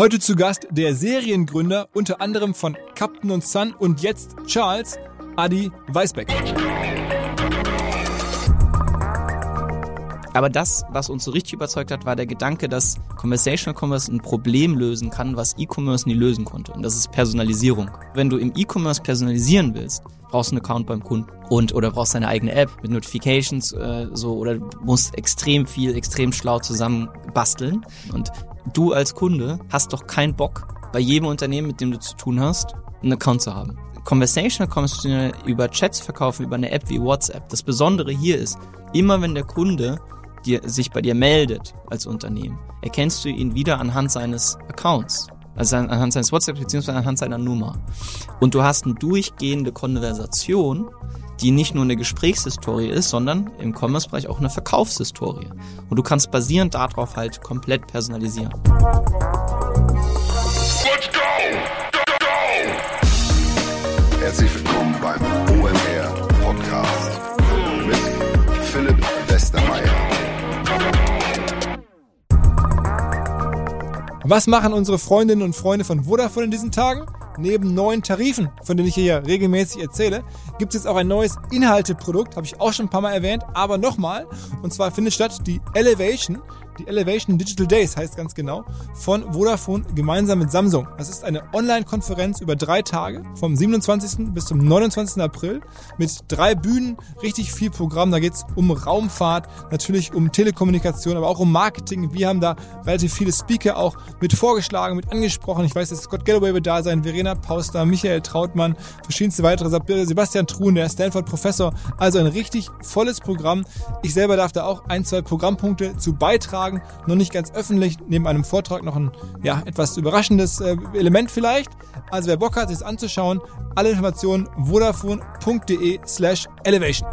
Heute zu Gast der Seriengründer, unter anderem von Captain und Son und jetzt Charles, Adi Weisbeck. Aber das, was uns so richtig überzeugt hat, war der Gedanke, dass Conversational Commerce ein Problem lösen kann, was E-Commerce nie lösen konnte. Und das ist Personalisierung. Wenn du im E-Commerce personalisieren willst, brauchst du einen Account beim Kunden und oder brauchst deine eigene App mit Notifications äh, so oder musst extrem viel, extrem schlau zusammen basteln. Und du als Kunde hast doch keinen Bock, bei jedem Unternehmen, mit dem du zu tun hast, einen Account zu haben. Conversational du über Chats verkaufen, über eine App wie WhatsApp. Das Besondere hier ist, immer wenn der Kunde dir, sich bei dir meldet als Unternehmen, erkennst du ihn wieder anhand seines Accounts. Also anhand seines WhatsApp bzw. anhand seiner Nummer. Und du hast eine durchgehende Konversation, die nicht nur eine Gesprächshistorie ist, sondern im Commerce-Bereich auch eine Verkaufshistorie. Und du kannst basierend darauf halt komplett personalisieren. Let's go! Go, go! Herzlich willkommen beim OMR Podcast mit Philipp Westermeier. Was machen unsere Freundinnen und Freunde von Vodafone in diesen Tagen? Neben neuen Tarifen, von denen ich hier regelmäßig erzähle, gibt es jetzt auch ein neues Inhalteprodukt, habe ich auch schon ein paar Mal erwähnt, aber nochmal. Und zwar findet statt die Elevation, die Elevation Digital Days heißt ganz genau, von Vodafone gemeinsam mit Samsung. Das ist eine Online-Konferenz über drei Tage, vom 27. bis zum 29. April, mit drei Bühnen, richtig viel Programm. Da geht es um Raumfahrt, natürlich um Telekommunikation, aber auch um Marketing. Wir haben da relativ viele Speaker auch mit vorgeschlagen, mit angesprochen. Ich weiß, dass Scott Galloway wird da sein, Verena Pauster, Michael Trautmann, verschiedenste weitere, Sebastian Truhen, der Stanford-Professor. Also ein richtig volles Programm. Ich selber darf da auch ein, zwei Programmpunkte zu beitragen sagen, noch nicht ganz öffentlich, neben einem Vortrag noch ein ja, etwas überraschendes äh, Element vielleicht. Also wer Bock hat, sich anzuschauen, alle Informationen vodafone.de slash elevation.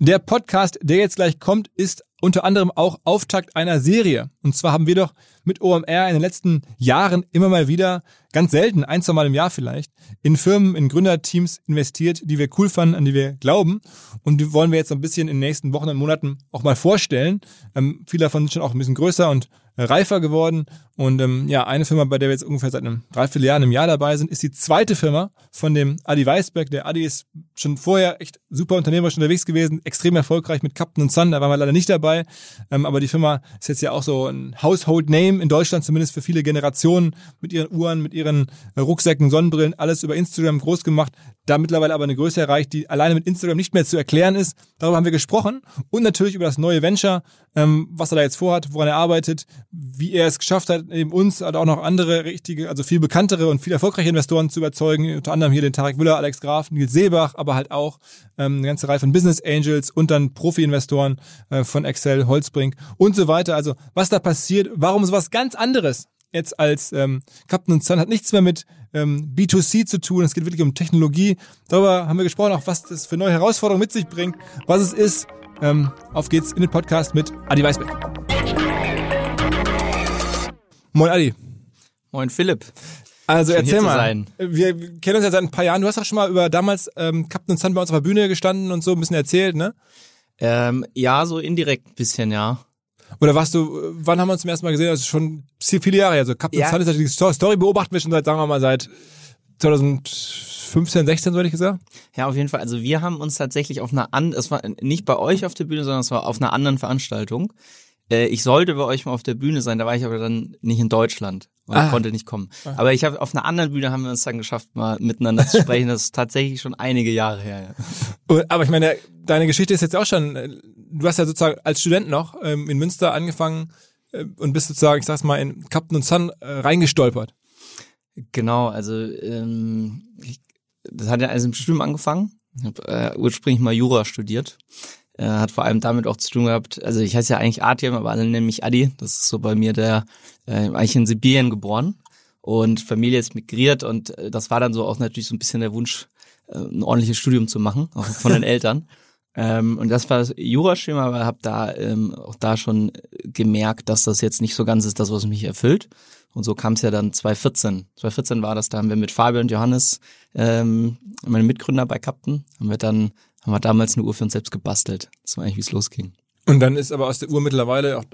Der Podcast, der jetzt gleich kommt, ist unter anderem auch Auftakt einer Serie. Und zwar haben wir doch mit OMR in den letzten Jahren immer mal wieder, ganz selten, ein, zwei Mal im Jahr vielleicht, in Firmen, in Gründerteams investiert, die wir cool fanden, an die wir glauben. Und die wollen wir jetzt so ein bisschen in den nächsten Wochen und Monaten auch mal vorstellen. Ähm, viele davon sind schon auch ein bisschen größer und reifer geworden. Und ähm, ja, eine Firma, bei der wir jetzt ungefähr seit einem Dreivierteljahr, einem Jahr dabei sind, ist die zweite Firma von dem Adi Weisberg. Der Adi ist schon vorher echt super unternehmerisch unterwegs gewesen, extrem erfolgreich mit Captain und Sun, da waren wir leider nicht dabei. Ähm, aber die Firma ist jetzt ja auch so ein Household Name in Deutschland, zumindest für viele Generationen, mit ihren Uhren, mit ihren Rucksäcken, Sonnenbrillen, alles über Instagram groß gemacht. Da mittlerweile aber eine Größe erreicht, die alleine mit Instagram nicht mehr zu erklären ist. Darüber haben wir gesprochen. Und natürlich über das neue Venture, ähm, was er da jetzt vorhat, woran er arbeitet, wie er es geschafft hat, eben uns oder auch noch andere richtige, also viel bekanntere und viel erfolgreiche Investoren zu überzeugen, unter anderem hier den Tarek Müller, Alex Graf, Nils Seebach, aber halt auch ähm, eine ganze Reihe von Business Angels und dann Profi-Investoren äh, von Excel, Holzbrink und so weiter. Also was da passiert, warum sowas ganz anderes jetzt als ähm, Captain Sun hat nichts mehr mit ähm, B2C zu tun. Es geht wirklich um Technologie. Darüber haben wir gesprochen, auch was das für neue Herausforderungen mit sich bringt, was es ist. Ähm, auf geht's in den Podcast mit Adi Weisbeck. Moin Adi. Moin Philipp. Also Schön, erzähl mal. Wir kennen uns ja seit ein paar Jahren. Du hast auch schon mal über damals ähm, Captain Sun bei uns auf der Bühne gestanden und so ein bisschen erzählt, ne? Ähm, ja, so indirekt ein bisschen, ja. Oder warst du, äh, wann haben wir uns zum ersten Mal gesehen? Das ist schon viele Jahre her. Also Captain Ja. Sun ist ja die Sto- Story beobachten wir schon seit, sagen wir mal, seit 2015, 16, so hätte ich gesagt. Ja, auf jeden Fall. Also wir haben uns tatsächlich auf einer an, es war nicht bei euch auf der Bühne, sondern es war auf einer anderen Veranstaltung. Äh, ich sollte bei euch mal auf der Bühne sein, da war ich aber dann nicht in Deutschland und Ah. konnte nicht kommen. Aber ich habe auf einer anderen Bühne haben wir uns dann geschafft, mal miteinander zu sprechen. Das ist tatsächlich schon einige Jahre her. Ja. Aber ich meine, deine Geschichte ist jetzt auch schon, äh, du hast ja sozusagen als Student noch ähm, in Münster angefangen äh, und bist sozusagen, ich sag's mal, in Captain und Sun äh, reingestolpert. Genau, also ähm, ich, das hat ja alles im Studium angefangen. Ich habe äh, ursprünglich mal Jura studiert. Äh, hat vor allem damit auch zu tun gehabt, also ich heiße ja eigentlich Artyom, aber alle nennen mich Adi. Das ist so bei mir der, äh, eigentlich in Sibirien geboren und Familie ist migriert und äh, das war dann so auch natürlich so ein bisschen der Wunsch, äh, ein ordentliches Studium zu machen, auch von den Eltern. Ähm, und das war das Jurastudium, aber habe da ähm, auch da schon gemerkt, dass das jetzt nicht so ganz ist, das, was mich erfüllt. Und so kam es ja dann 2014. 2014 war das, da haben wir mit Fabian und Johannes, ähm, meine Mitgründer bei Captain, haben wir dann, haben wir damals eine Uhr für uns selbst gebastelt. Das war eigentlich, wie es losging. Und dann ist aber aus der Uhr mittlerweile auch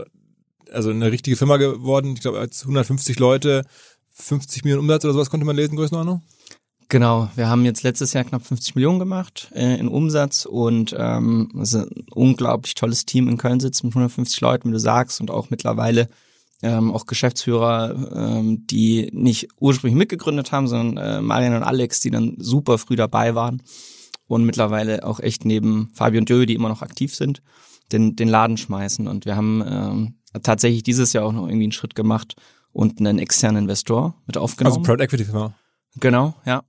also eine richtige Firma geworden. Ich glaube, als 150 Leute, 50 Millionen Umsatz oder sowas konnte man lesen, Größenordnung? Genau, wir haben jetzt letztes Jahr knapp 50 Millionen gemacht äh, in Umsatz und ähm, es ist ein unglaublich tolles Team in Köln sitzt mit 150 Leuten, wie du sagst, und auch mittlerweile ähm, auch Geschäftsführer, ähm, die nicht ursprünglich mitgegründet haben, sondern äh, Marian und Alex, die dann super früh dabei waren und mittlerweile auch echt neben Fabio und Joey, die immer noch aktiv sind, den, den Laden schmeißen. Und wir haben ähm, tatsächlich dieses Jahr auch noch irgendwie einen Schritt gemacht und einen externen Investor mit aufgenommen. Also Proud Equity Firma. Genau, ja.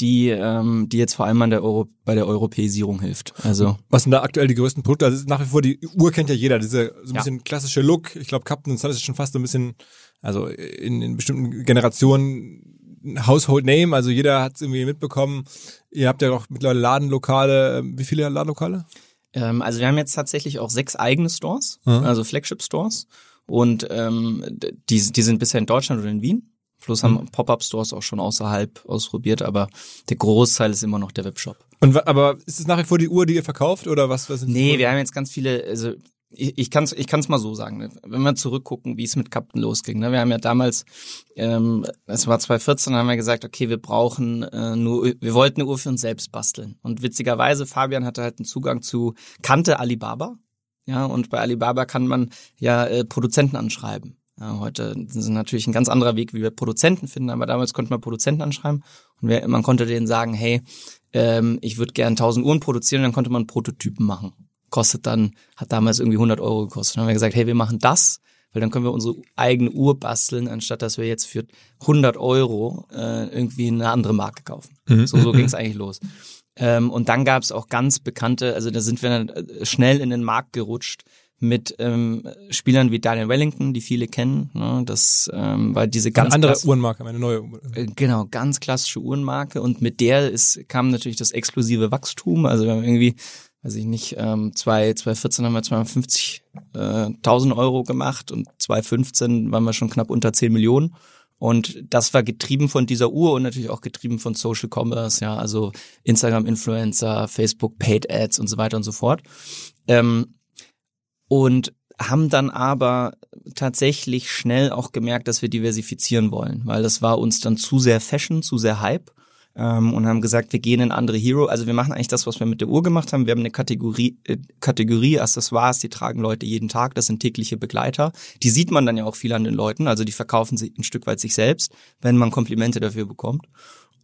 Die, ähm, die jetzt vor allem an der Euro, bei der Europäisierung hilft. Also Was sind da aktuell die größten Produkte? Also nach wie vor die Uhr kennt ja jeder, diese so ein Ja. bisschen klassische Look. Ich glaube, Captain Son ist schon fast so ein bisschen, also in, in bestimmten Generationen ein Household Name. Also jeder hat es irgendwie mitbekommen. Ihr habt ja auch mittlerweile Ladenlokale. Ähm, Wie viele Ladenlokale? Ähm, also wir haben jetzt tatsächlich auch sechs eigene Stores, Mhm. also Flagship-Stores. Und ähm, die, die sind bisher in Deutschland oder in Wien. Plus Mhm. haben Pop-Up-Stores auch schon außerhalb ausprobiert, aber der Großteil ist immer noch der Webshop. Und aber ist es nach wie vor die Uhr, die ihr verkauft oder was? was sind die Nee, wir haben jetzt ganz viele, also ich, ich kann es ich kann's mal so sagen, ne? wenn wir zurückgucken, wie es mit Captain losging. Ne? Wir haben ja damals, ähm, es war 2014, haben wir gesagt, okay, wir brauchen äh, nur, wir wollten eine Uhr für uns selbst basteln. Und witzigerweise, Fabian hatte halt einen Zugang zu, kannte Alibaba. Ja, und bei Alibaba kann man ja äh, Produzenten anschreiben. Ja, heute ist es natürlich ein ganz anderer Weg, wie wir Produzenten finden, aber damals konnte man Produzenten anschreiben und wir, man konnte denen sagen, hey, ähm, ich würde gern 1000 Uhren produzieren, dann konnte man Prototypen machen. Kostet dann, hat damals irgendwie 100 Euro gekostet. Dann haben wir gesagt, hey, wir machen das, weil dann können wir unsere eigene Uhr basteln, anstatt dass wir jetzt für 100 Euro äh, irgendwie eine andere Marke kaufen. So, so ging es eigentlich los. Ähm, und dann gab es auch ganz bekannte, also da sind wir dann äh, schnell in den Markt gerutscht mit ähm, Spielern wie Daniel Wellington, die viele kennen. Ne? Das ähm, war diese ganz Eine andere Uhrenmarke, eine neue Uhr. äh, Genau, ganz klassische Uhrenmarke und mit der ist, kam natürlich das explosive Wachstum. Also wir haben irgendwie, weiß ich nicht, ähm, 2, 2014 haben wir 250.000 Euro gemacht und 2015 waren wir schon knapp unter 10 Millionen. Und das war getrieben von dieser Uhr und natürlich auch getrieben von Social Commerce, ja, also Instagram-Influencer, Facebook Paid Ads und so weiter und so fort. Ähm, und haben dann aber tatsächlich schnell auch gemerkt, dass wir diversifizieren wollen, weil das war uns dann zu sehr Fashion, zu sehr Hype ähm, und haben gesagt, wir gehen in andere Hero. Also wir machen eigentlich das, was wir mit der Uhr gemacht haben. Wir haben eine Kategorie, äh, Kategorie Accessoires, die tragen Leute jeden Tag. Das sind tägliche Begleiter. Die sieht man dann ja auch viel an den Leuten. Also die verkaufen sich ein Stück weit sich selbst, wenn man Komplimente dafür bekommt.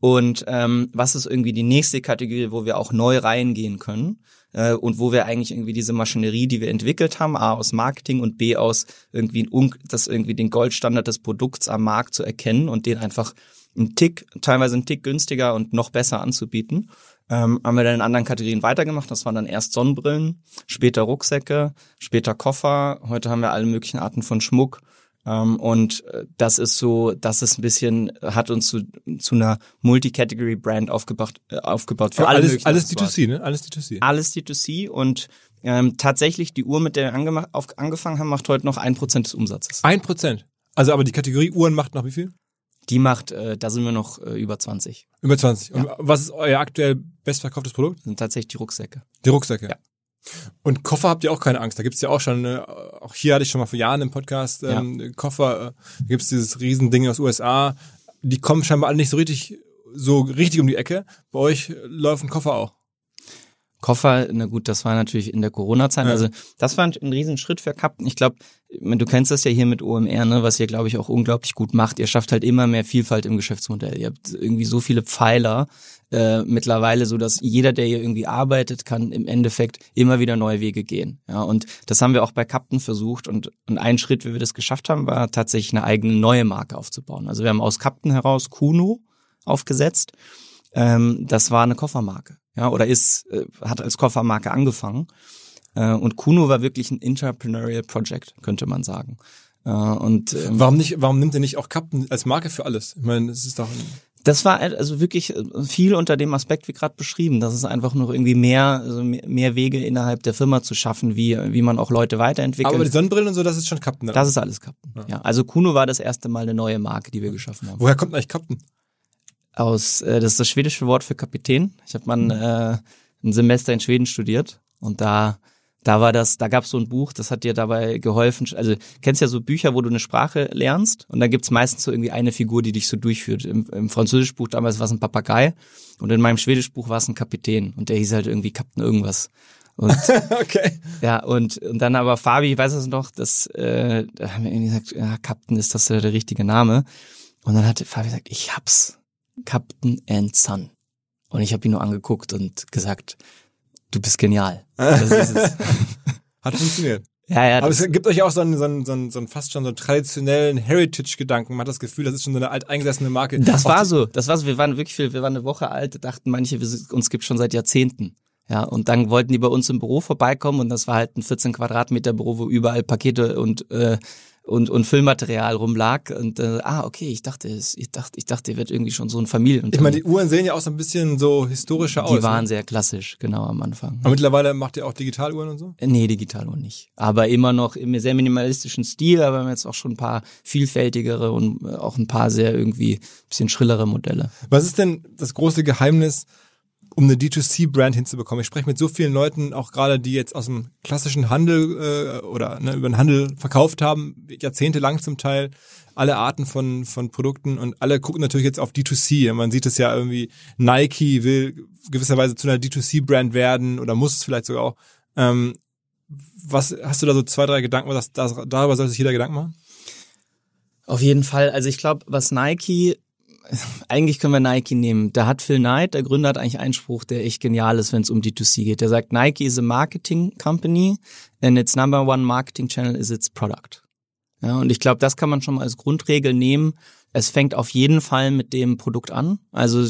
Und ähm, was ist irgendwie die nächste Kategorie, wo wir auch neu reingehen können äh, und wo wir eigentlich irgendwie diese Maschinerie, die wir entwickelt haben, a aus Marketing und b aus irgendwie das irgendwie den Goldstandard des Produkts am Markt zu erkennen und den einfach einen Tick, teilweise einen Tick günstiger und noch besser anzubieten. Ähm, haben wir dann in anderen Kategorien weitergemacht. Das waren dann erst Sonnenbrillen, später Rucksäcke, später Koffer. Heute haben wir alle möglichen Arten von Schmuck. Ähm, und äh, das ist so, das ist ein bisschen, hat uns zu, zu einer Multi-Category-Brand aufgebaut, äh, aufgebaut für alle alles, alles Accessoires. D2C, ne? Alles D2C. Alles D2C und ähm, tatsächlich die Uhr, mit der wir auf, angefangen haben, macht heute noch ein Prozent des Umsatzes. Ein Prozent. Also aber die Kategorie Uhren macht noch wie viel? Die macht, äh, da sind wir noch äh, über 20. Über 20. Und was ist euer aktuell bestverkauftes Produkt? Das sind tatsächlich die Rucksäcke. Die Rucksäcke. Ja. Und Koffer habt ihr auch keine Angst. Da gibt's ja auch schon, äh, auch hier hatte ich schon mal vor Jahren im Podcast ähm, Koffer, äh, da gibt's dieses Riesending aus USA. Die kommen scheinbar alle nicht so richtig, so richtig um die Ecke. Bei euch läuft ein Koffer auch. Koffer, na gut, das war natürlich in der Corona-Zeit. Ja. Also das war ein, ein Riesenschritt für Captain. Ich glaube, du kennst das ja hier mit OMR, ne, was ihr, glaube ich, auch unglaublich gut macht. Ihr schafft halt immer mehr Vielfalt im Geschäftsmodell. Ihr habt irgendwie so viele Pfeiler äh, mittlerweile, so dass jeder, der hier irgendwie arbeitet, kann im Endeffekt immer wieder neue Wege gehen. Ja, und das haben wir auch bei Captain versucht. Und, und ein Schritt, wie wir das geschafft haben, war tatsächlich eine eigene neue Marke aufzubauen. Also wir haben aus Captain heraus Kuno aufgesetzt. Ähm, das war eine Koffermarke, ja, oder ist, äh, hat als Koffermarke angefangen. Äh, und Kuno war wirklich ein Entrepreneurial Project, könnte man sagen. Äh, und ähm, Warum nicht, warum nimmt ihr nicht auch Captain als Marke für alles? Ich meine, es ist doch das war also wirklich äh, viel unter dem Aspekt, wie gerade beschrieben. Das ist einfach noch irgendwie mehr, also mehr Wege innerhalb der Firma zu schaffen, wie, wie man auch Leute weiterentwickelt. aber die Sonnenbrillen und so, das ist schon Captain. das ist alles Captain. Ja. also Kuno war das erste Mal eine neue Marke, die wir geschaffen haben. Woher kommt eigentlich Captain? Aus, äh, das ist das schwedische Wort für Kapitän. Ich habe mal Mhm. äh, ein Semester in Schweden studiert und da Da war das, da gab es so ein Buch, das hat dir dabei geholfen. Also kennst ja so Bücher, wo du eine Sprache lernst und da gibt's meistens so irgendwie eine Figur, die dich so durchführt. Im, im Französischbuch damals war es ein Papagei und in meinem Schwedischbuch war es ein Kapitän und der hieß halt irgendwie Kapitän irgendwas. Und, okay. Ja, und, und dann aber Fabi, ich weiß es noch, dass äh, da haben wir irgendwie gesagt, ja, Captain ist das der richtige Name. Und dann hat Fabi gesagt, ich hab's. Captain and Son. Und ich habe ihn nur angeguckt und gesagt, du bist genial. Es. Hat funktioniert. Ja, ja, Aber es gibt euch auch so einen, so einen, so einen, so einen fast schon so einen traditionellen Heritage-Gedanken. Man hat das Gefühl, das ist schon so eine alteingesessene Marke. das war so. Das war so. Wir waren wirklich viel, wir waren eine Woche alt, dachten manche, wir uns gibt schon seit Jahrzehnten. Ja, und dann wollten die bei uns im Büro vorbeikommen und das war halt ein 14 Quadratmeter Büro, wo überall Pakete und äh, und und Füllmaterial rumlag und äh, ah okay, ich dachte, es, ich dachte, ich dachte, ihr wird irgendwie schon so ein Ich Familienunternehmen. meine, die Uhren sehen ja auch so ein bisschen so historischer aus. die waren ne? sehr klassisch, genau am Anfang. Aber mittlerweile macht ihr auch Digitaluhren und so? Äh, Nee, digital und nicht. Aber immer noch im sehr minimalistischen Stil, aber wir haben jetzt auch schon ein paar vielfältigere und äh, auch ein paar sehr irgendwie bisschen schrillere Modelle. Was ist denn das große Geheimnis, um eine D2C-Brand hinzubekommen? Ich spreche mit so vielen Leuten, auch gerade die jetzt aus dem klassischen Handel äh, oder ne, über den Handel verkauft haben, jahrzehntelang zum Teil, alle Arten von, von Produkten und alle gucken natürlich jetzt auf D2C. Man sieht es ja irgendwie, Nike will gewisserweise zu einer D2C-Brand werden oder muss es vielleicht sogar auch. Ähm, was hast du da so zwei, drei Gedanken, was das, darüber sollte sich jeder Gedanken machen? Auf jeden Fall. Also ich glaube, was Nike, eigentlich können wir Nike nehmen. Da hat Phil Knight, der Gründer, hat eigentlich einen Spruch, der echt genial ist, wenn es um D2C geht. Der sagt, Nike is a marketing company and its number one marketing channel is its product. Ja, und ich glaube, das kann man schon mal als Grundregel nehmen. Es fängt auf jeden Fall mit dem Produkt an. Also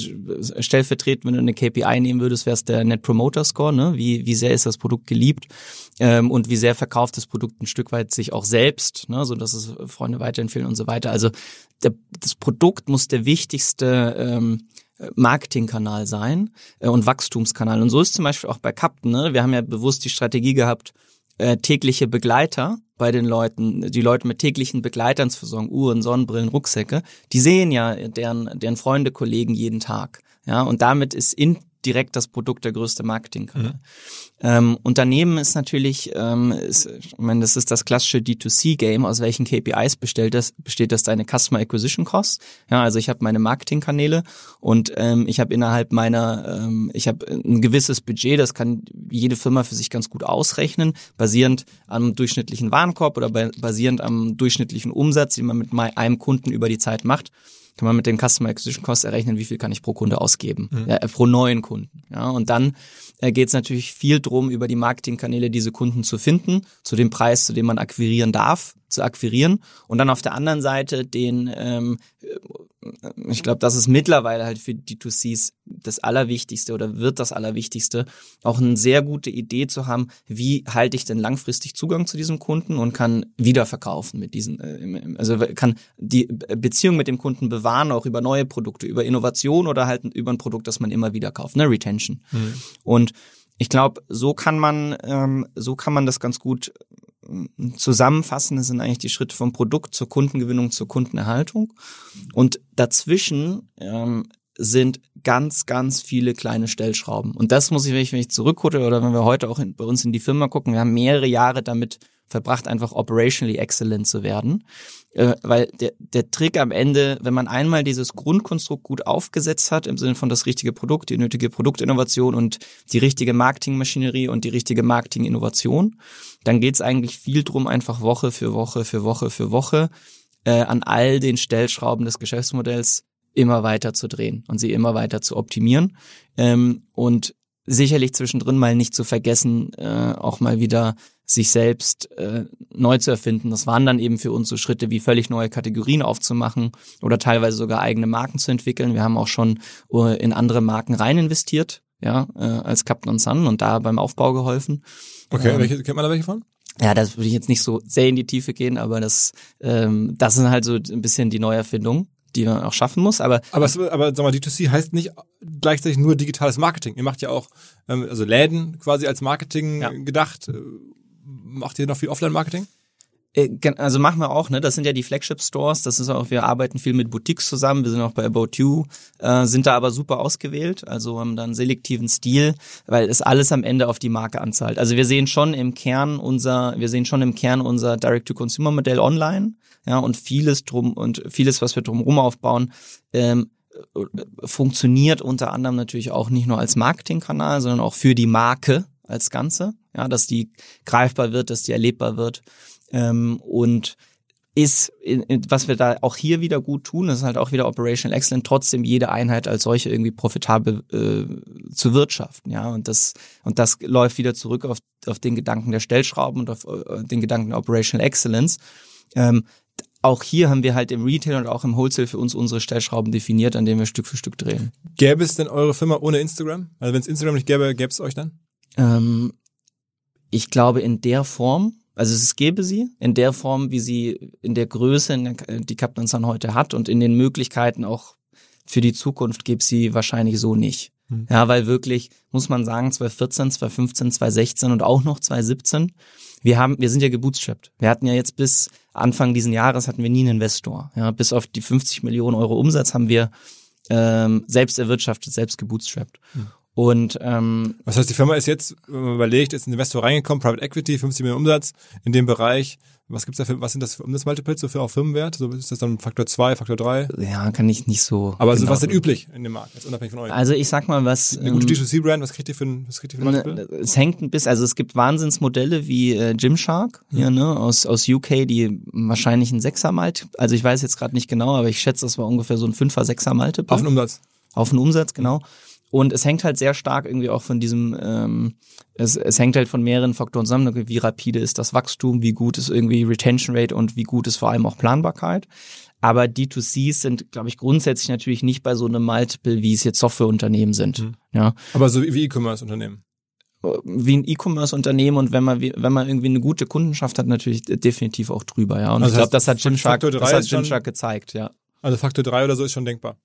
stellvertretend, wenn du eine KPI nehmen würdest, wäre es der Net Promoter Score. Ne? Wie, wie sehr ist das Produkt geliebt ähm, und wie sehr verkauft das Produkt ein Stück weit sich auch selbst, ne? so dass es Freunde weiterempfehlen und so weiter. Also der, das Produkt muss der wichtigste ähm, Marketingkanal sein äh, und Wachstumskanal. Und so ist zum Beispiel auch bei Captain. Ne? Wir haben ja bewusst die Strategie gehabt, äh, tägliche Begleiter bei den Leuten, die Leute mit täglichen Begleitern zu versorgen, Uhren, Sonnenbrillen, Rucksäcke, die sehen ja deren, deren Freunde, Kollegen jeden Tag. Ja, und damit ist indirekt das Produkt der größte Marketingkanal. Ähm, und daneben ist natürlich, ähm, ist, ich meine, das ist das klassische D2C-Game, aus welchen KPIs besteht das, besteht das deine Customer Acquisition Cost. Ja, also ich habe meine Marketingkanäle und ähm, ich habe innerhalb meiner, ähm, ich habe ein gewisses Budget, das kann jede Firma für sich ganz gut ausrechnen, basierend am durchschnittlichen Warenkorb oder ba- basierend am durchschnittlichen Umsatz, den man mit einem Kunden über die Zeit macht kann man mit dem Customer Acquisition Cost errechnen, wie viel kann ich pro Kunde ausgeben, ja, äh, pro neuen Kunden. Ja, und dann äh, geht es natürlich viel drum, über die Marketingkanäle diese Kunden zu finden, zu dem Preis, zu dem man akquirieren darf, zu akquirieren und dann auf der anderen Seite den, ähm, ich glaube, das ist mittlerweile halt für D2Cs das Allerwichtigste oder wird das Allerwichtigste, auch eine sehr gute Idee zu haben, wie halte ich denn langfristig Zugang zu diesem Kunden und kann wiederverkaufen mit diesen, äh, also kann die Beziehung mit dem Kunden bewahren, auch über neue Produkte, über Innovation oder halt über ein Produkt, das man immer wieder kauft, ne, Retention. Und ich glaube, so kann man, ähm, so kann man das ganz gut zusammenfassen. Das sind eigentlich die Schritte vom Produkt zur Kundengewinnung zur Kundenerhaltung. Und dazwischen ähm, sind ganz, ganz viele kleine Stellschrauben. Und das muss ich, wenn ich, wenn ich zurückgucke oder wenn wir heute auch in, bei uns in die Firma gucken, wir haben mehrere Jahre damit verbracht, einfach operationally excellent zu werden. Äh, weil der, der Trick am Ende, wenn man einmal dieses Grundkonstrukt gut aufgesetzt hat, im Sinne von das richtige Produkt, die nötige Produktinnovation und die richtige Marketingmaschinerie und die richtige Marketinginnovation, dann geht's eigentlich viel drum, einfach Woche für Woche für Woche für Woche äh, an all den Stellschrauben des Geschäftsmodells immer weiter zu drehen und sie immer weiter zu optimieren. Ähm, und sicherlich zwischendrin mal nicht zu vergessen, äh, auch mal wieder sich selbst äh, neu zu erfinden. Das waren dann eben für uns so Schritte wie völlig neue Kategorien aufzumachen oder teilweise sogar eigene Marken zu entwickeln. Wir haben auch schon äh, in andere Marken rein investiert, ja, äh, als Captain und Sun und da beim Aufbau geholfen. Okay, Ähm, welche, kennt man da welche von? Ja, das würde ich jetzt nicht so sehr in die Tiefe gehen, aber das, ähm, das sind halt so ein bisschen die Neuerfindungen, die man auch schaffen muss. Aber Aber, es, aber sag mal, D2C heißt nicht gleichzeitig nur digitales Marketing. Ihr macht ja auch ähm, also Läden quasi als Marketing Ja. gedacht. Äh, Macht ihr noch viel Offline-Marketing? Äh, also machen wir auch, ne? Das sind ja die Flagship Stores. Das ist auch, wir arbeiten viel mit Boutiques zusammen. Wir sind auch bei About You, äh, sind da aber super ausgewählt. Also haben da einen selektiven Stil, weil es alles am Ende auf die Marke anzahlt. Also wir sehen schon im Kern unser, wir sehen schon im Kern unser Direct-to-Consumer-Modell online, ja, und vieles drum und vieles, was wir drumherum aufbauen, ähm, funktioniert unter anderem natürlich auch nicht nur als Marketingkanal, sondern auch für die Marke als Ganze, ja, dass die greifbar wird, dass die erlebbar wird ähm, und ist, was wir da auch hier wieder gut tun, ist halt auch wieder Operational Excellence, trotzdem jede Einheit als solche irgendwie profitabel äh, zu wirtschaften, ja, und das, und das läuft wieder zurück auf, auf den Gedanken der Stellschrauben und auf äh, den Gedanken der Operational Excellence. Ähm, auch hier haben wir halt im Retail und auch im Wholesale für uns unsere Stellschrauben definiert, an denen wir Stück für Stück drehen. Gäbe es denn eure Firma ohne Instagram? Also wenn es Instagram nicht gäbe, gäbe es euch dann? Ähm, ich glaube in der Form, also es gäbe sie in der Form, wie sie in der Größe, die Captain Sun heute hat und in den Möglichkeiten auch für die Zukunft gäbe sie wahrscheinlich so nicht. Hm. Ja, weil wirklich, muss man sagen, 2014, 2015, 2016 und auch noch 2017, wir haben, wir sind ja gebootstrapped. Wir hatten ja jetzt bis Anfang diesen Jahres hatten wir nie einen Investor. Ja, bis auf die 50 Millionen Euro Umsatz haben wir ähm, selbst erwirtschaftet, selbst gebootstrapped. Hm. Und ähm, was heißt, die Firma ist jetzt, wenn man überlegt, ist ein Investor reingekommen, Private Equity, 50 Millionen Umsatz in dem Bereich. Was gibt's da für, was sind das für Umsatzmultiples so für auch Firmenwert? So ist das dann Faktor 2, Faktor 3? Ja, kann ich nicht so. Aber genau. so, was ist denn üblich in dem Markt, jetzt unabhängig von euch? Also ich sag mal, was. Eine gute ähm, D2C-Brand, was kriegt ihr für ein, was kriegt ihr für ein Multiple? Es hängt ein bisschen, also es gibt Wahnsinnsmodelle wie äh, Gymshark hier, mhm. ne, aus, aus UK, die wahrscheinlich ein Sechser Malt, also ich weiß jetzt gerade nicht genau, aber ich schätze, das war ungefähr so ein Fünfer, Sechser Malte. Auf den Umsatz. Auf den Umsatz, genau. Mhm. Und es hängt halt sehr stark irgendwie auch von diesem, ähm, es, es hängt halt von mehreren Faktoren zusammen, wie rapide ist das Wachstum, wie gut ist irgendwie Retention Rate und wie gut ist vor allem auch Planbarkeit. Aber D2Cs sind, glaube ich, grundsätzlich natürlich nicht bei so einem Multiple, wie es jetzt Softwareunternehmen sind. Mhm. Ja. Aber so wie E-Commerce-Unternehmen wie ein E-Commerce-Unternehmen und wenn man wenn man irgendwie eine gute Kundenschaft hat, natürlich definitiv auch drüber, ja. Und also ich glaube, das hat Gymshark, das hat Gymshark gezeigt, ja. Also Faktor 3 oder so ist schon denkbar.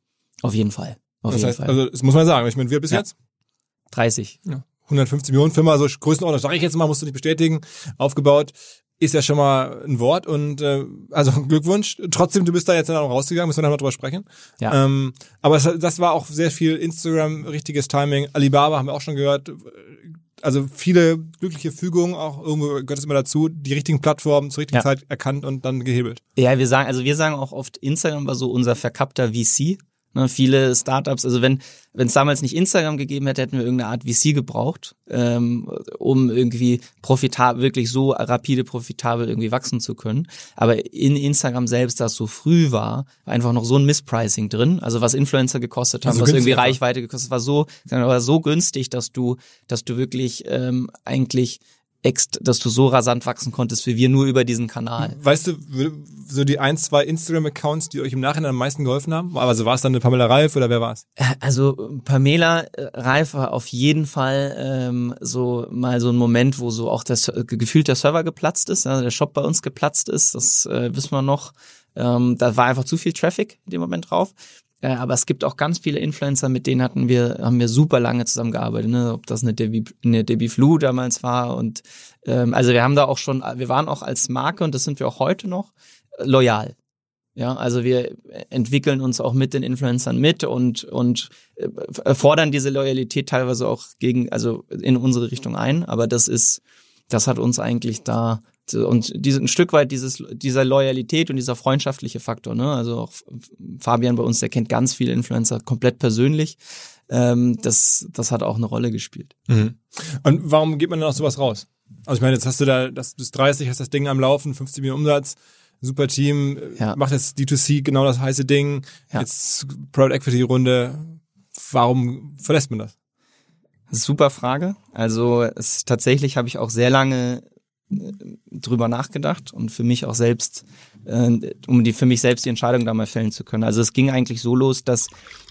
Auf jeden Fall. Auf das heißt, Fall. also das muss man sagen. Ich meine, wir bis ja. jetzt? 30. Ja. 150 Millionen Firma, so Größenordnung, sage ich jetzt mal, musst du nicht bestätigen, aufgebaut, ist ja schon mal ein Wort und äh, also Glückwunsch. Trotzdem, du bist da jetzt dann auch rausgegangen, müssen wir noch drüber sprechen. Ja. Ähm, aber es, das war auch sehr viel Instagram, richtiges Timing. Alibaba haben wir auch schon gehört. Also viele glückliche Fügungen, auch irgendwo gehört es immer dazu, die richtigen Plattformen zur richtigen ja. Zeit erkannt und dann gehebelt. Ja, wir sagen, also wir sagen auch oft, Instagram war so unser verkappter VC. Ne, viele Startups, also wenn wenn es damals nicht Instagram gegeben hätte, hätten wir irgendeine Art VC gebraucht, ähm, um irgendwie profitabel, wirklich so rapide profitabel irgendwie wachsen zu können. Aber in Instagram selbst, das so früh war, war einfach noch so ein Misspricing drin. Also was Influencer gekostet haben, also was irgendwie Reichweite gekostet, war so, war so günstig, dass du, dass du wirklich ähm, eigentlich dass du so rasant wachsen konntest wie wir nur über diesen Kanal. Weißt du, so die ein, zwei Instagram-Accounts, die euch im Nachhinein am meisten geholfen haben? Also war es dann eine Pamela Reif oder wer war es? Äh, also Pamela äh, Reif war auf jeden Fall ähm, so mal so ein Moment, wo so auch das gefühlt der Server geplatzt ist, also der Shop bei uns geplatzt ist, das äh, wissen wir noch. Ähm, da war einfach zu viel Traffic in dem Moment drauf. Äh, aber es gibt auch ganz viele Influencer, mit denen hatten wir, haben wir super lange zusammengearbeitet, ne? ob das eine Debbie, eine Debbie Flu damals war. Und ähm, also wir haben da auch schon, wir waren auch als Marke, und das sind wir auch heute noch, loyal. Ja, also wir entwickeln uns auch mit den Influencern mit und und äh, fordern diese Loyalität teilweise auch gegen, also in unsere Richtung ein. Aber das ist, das hat uns eigentlich da und diese, ein Stück weit dieses, dieser Loyalität und dieser freundschaftliche Faktor, ne? Also auch Fabian bei uns, der kennt ganz viele Influencer komplett persönlich. Ähm, das, das hat auch eine Rolle gespielt. Mhm. Und warum geht man dann auch sowas raus? Also ich meine, jetzt hast du da, das bis 30, hast das Ding am Laufen, 50 Millionen Umsatz, super Team, ja. macht jetzt D2C genau das heiße Ding, ja. jetzt Private Equity Runde. Warum verlässt man das? Super Frage. Also es, tatsächlich habe ich auch sehr lange drüber nachgedacht und für mich auch selbst, äh, um die für mich selbst die Entscheidung da mal fällen zu können. Also es ging eigentlich so los, dass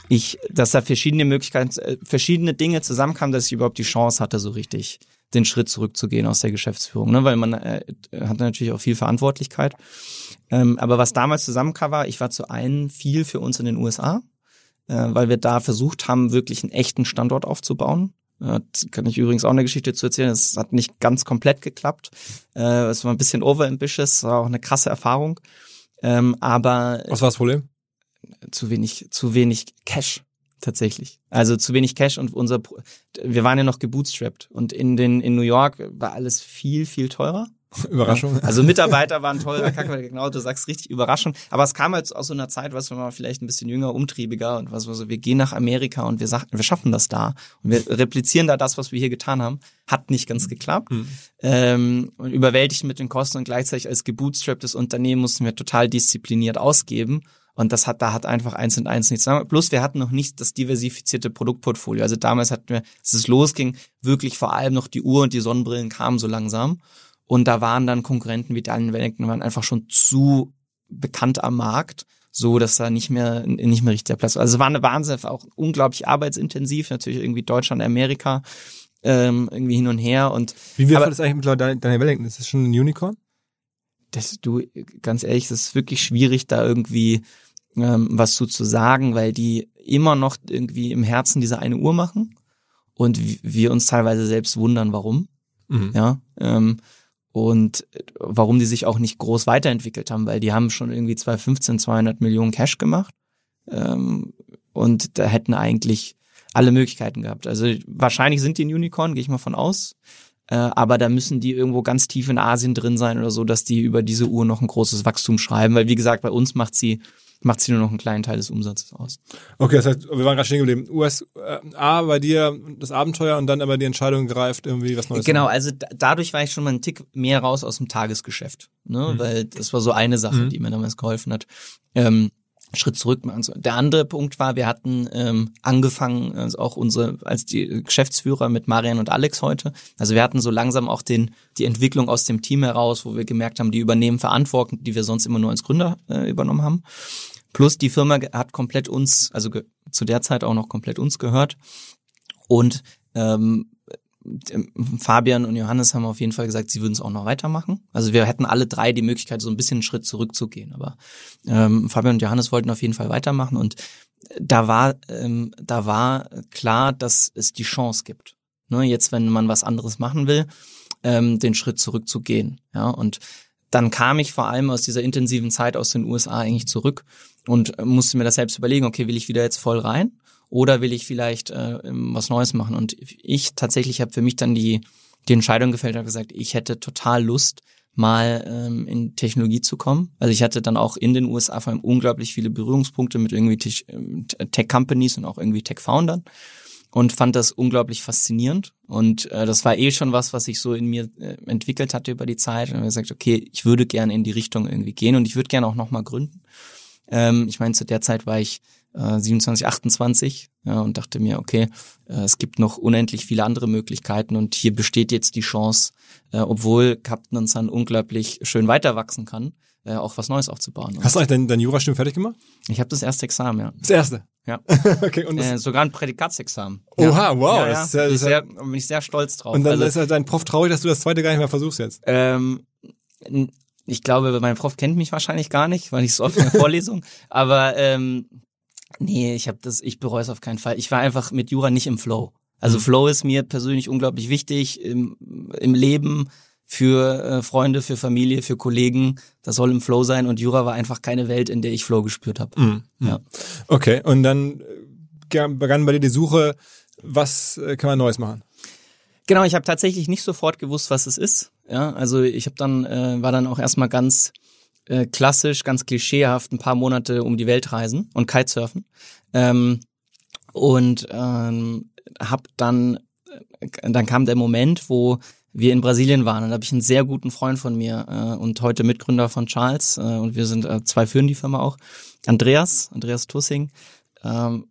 ich, dass da verschiedene Möglichkeiten, äh, verschiedene Dinge zusammenkamen, dass ich überhaupt die Chance hatte, so richtig den Schritt zurückzugehen aus der Geschäftsführung, ne? weil man äh, hatte natürlich auch viel Verantwortlichkeit. Ähm, aber was damals zusammenkam, war, ich war zu einem viel für uns in den USA, äh, weil wir da versucht haben, wirklich einen echten Standort aufzubauen kann ich übrigens auch eine Geschichte zu erzählen. Es hat nicht ganz komplett geklappt. Äh, es war ein bisschen overambitious, war auch eine krasse Erfahrung. Ähm, aber Was war das Problem? zu wenig, zu wenig Cash tatsächlich. Also zu wenig Cash und unser, wir waren ja noch gebootstrapped und in den in New York war alles viel viel teurer. Überraschung. Also Mitarbeiter waren teurer, Kacke, genau, du sagst richtig Überraschung. Aber es kam halt aus so einer Zeit, was wir mal vielleicht ein bisschen jünger, umtriebiger und was wir so, wir gehen nach Amerika und wir sagten, wir schaffen das da und wir replizieren da das, was wir hier getan haben. Hat nicht ganz geklappt. Hm. Ähm, und überwältigt mit den Kosten und gleichzeitig als gebootstrapptes Unternehmen mussten wir total diszipliniert ausgeben. Und das hat, da hat einfach eins und eins nichts zusammen. Plus wir hatten noch nicht das diversifizierte Produktportfolio. Also damals hatten wir, als es losging, wirklich vor allem noch die Uhr und die Sonnenbrillen kamen so langsam. Und da waren dann Konkurrenten wie Daniel Wellington waren einfach schon zu bekannt am Markt, so dass da nicht mehr nicht mehr richtig der Platz war. Also es war eine Wahnsinn, auch unglaublich arbeitsintensiv, natürlich irgendwie Deutschland, Amerika, ähm, irgendwie hin und her und Wie wird das eigentlich mittlerweile Daniel- Wellington? Ist das schon ein Unicorn? das du ganz ehrlich, es ist wirklich schwierig da irgendwie ähm, was zu, zu sagen, weil die immer noch irgendwie im Herzen diese eine Uhr machen und wir uns teilweise selbst wundern, warum. Mhm. ja, ähm, und äh, warum die sich auch nicht groß weiterentwickelt haben, weil die haben schon irgendwie 2015 200 Millionen Cash gemacht. Ähm, und da hätten eigentlich alle Möglichkeiten gehabt. Also wahrscheinlich sind die ein Unicorn, gehe ich mal von aus, äh, aber da müssen die irgendwo ganz tief in Asien drin sein oder so, dass die über diese Uhr noch ein großes Wachstum schreiben, weil wie gesagt, bei uns macht sie macht sie nur noch einen kleinen Teil des Umsatzes aus. Okay, das heißt, wir waren gerade stehen geblieben. USA bei dir das Abenteuer und dann aber die Entscheidung greift, irgendwie was Neues Genau, also da, dadurch war ich schon mal einen Tick mehr raus aus dem Tagesgeschäft, ne? Mhm. weil das war so eine Sache, Mhm. die mir damals geholfen hat. Ähm, Schritt zurück machen. zu- Der andere Punkt war, wir hatten ähm, angefangen, also auch unsere als die Geschäftsführer mit Marian und Alex heute. Also wir hatten so langsam auch den die Entwicklung aus dem Team heraus, wo wir gemerkt haben, die übernehmen Verantwortung, die wir sonst immer nur als Gründer äh, übernommen haben. Plus die Firma hat komplett uns, also zu der Zeit auch noch komplett uns gehört. Und ähm, Fabian und Johannes haben auf jeden Fall gesagt, sie würden es auch noch weitermachen. Also wir hätten alle drei die Möglichkeit, so ein bisschen einen Schritt zurückzugehen. Aber ähm, Fabian und Johannes wollten auf jeden Fall weitermachen und da war, ähm, da war klar, dass es die Chance gibt. Ne, jetzt, wenn man was anderes machen will, ähm, den Schritt zurückzugehen. Ja, und dann kam ich vor allem aus dieser intensiven Zeit aus den USA eigentlich zurück und äh, musste mir das selbst überlegen, okay, will ich wieder jetzt voll rein oder will ich vielleicht äh, was Neues machen? Und ich tatsächlich habe für mich dann die, die Entscheidung gefällt, habe gesagt, ich hätte total Lust, mal ähm, in Technologie zu kommen. Also ich hatte dann auch in den USA vor allem unglaublich viele Berührungspunkte mit irgendwie Tech- ähm, Tech-Companies und auch irgendwie Tech-Foundern und fand das unglaublich faszinierend. Und äh, das war eh schon was, was sich so in mir äh, entwickelt hatte über die Zeit. Und habe gesagt, okay, ich würde gerne in die Richtung irgendwie gehen und ich würde gerne auch nochmal gründen. Ähm, ich meine, zu der Zeit war ich äh, 27, 28 ja, und dachte mir, okay, äh, es gibt noch unendlich viele andere Möglichkeiten und hier besteht jetzt die Chance, äh, obwohl Captain Sun unglaublich schön weiter wachsen kann, äh, auch was Neues aufzubauen. Hast du eigentlich dein, dein Jurastudium fertig gemacht? ich habe das erste Examen, ja. Das erste. Ja. okay, und, Äh, sogar ein Prädikatsexamen. Oha, wow, Ja, ja. das ist ja- bin, das ich ist sehr, ja- bin ich sehr stolz drauf. und dann also, ist ja dein Prof traurig, dass du das zweite gar nicht mehr versuchst jetzt. ähm, ich glaube, mein Prof kennt mich wahrscheinlich gar nicht, weil ich so oft in der Vorlesung. Aber ähm, nee, ich habe das, ich bereue es auf keinen Fall. Ich war einfach mit Jura nicht im Flow. Also Mhm. Flow ist mir persönlich unglaublich wichtig im, im Leben für äh, Freunde, für Familie, für Kollegen. Das soll im Flow sein und Jura war einfach keine Welt, in der ich Flow gespürt habe. Mhm. Ja. Okay, und dann äh, begann bei dir die Suche, was äh, kann man Neues machen? Genau, ich habe tatsächlich nicht sofort gewusst, was es ist. Ja, also ich habe dann äh, war dann auch erstmal ganz äh, klassisch, ganz klischeehaft ein paar Monate um die Welt reisen und Kitesurfen ähm, und ähm, habe dann äh, dann kam der Moment, wo wir in Brasilien waren und da habe ich einen sehr guten Freund von mir äh, und heute Mitgründer von Charles äh, und wir sind äh, zwei führen die Firma auch Andreas Andreas Tussing ähm,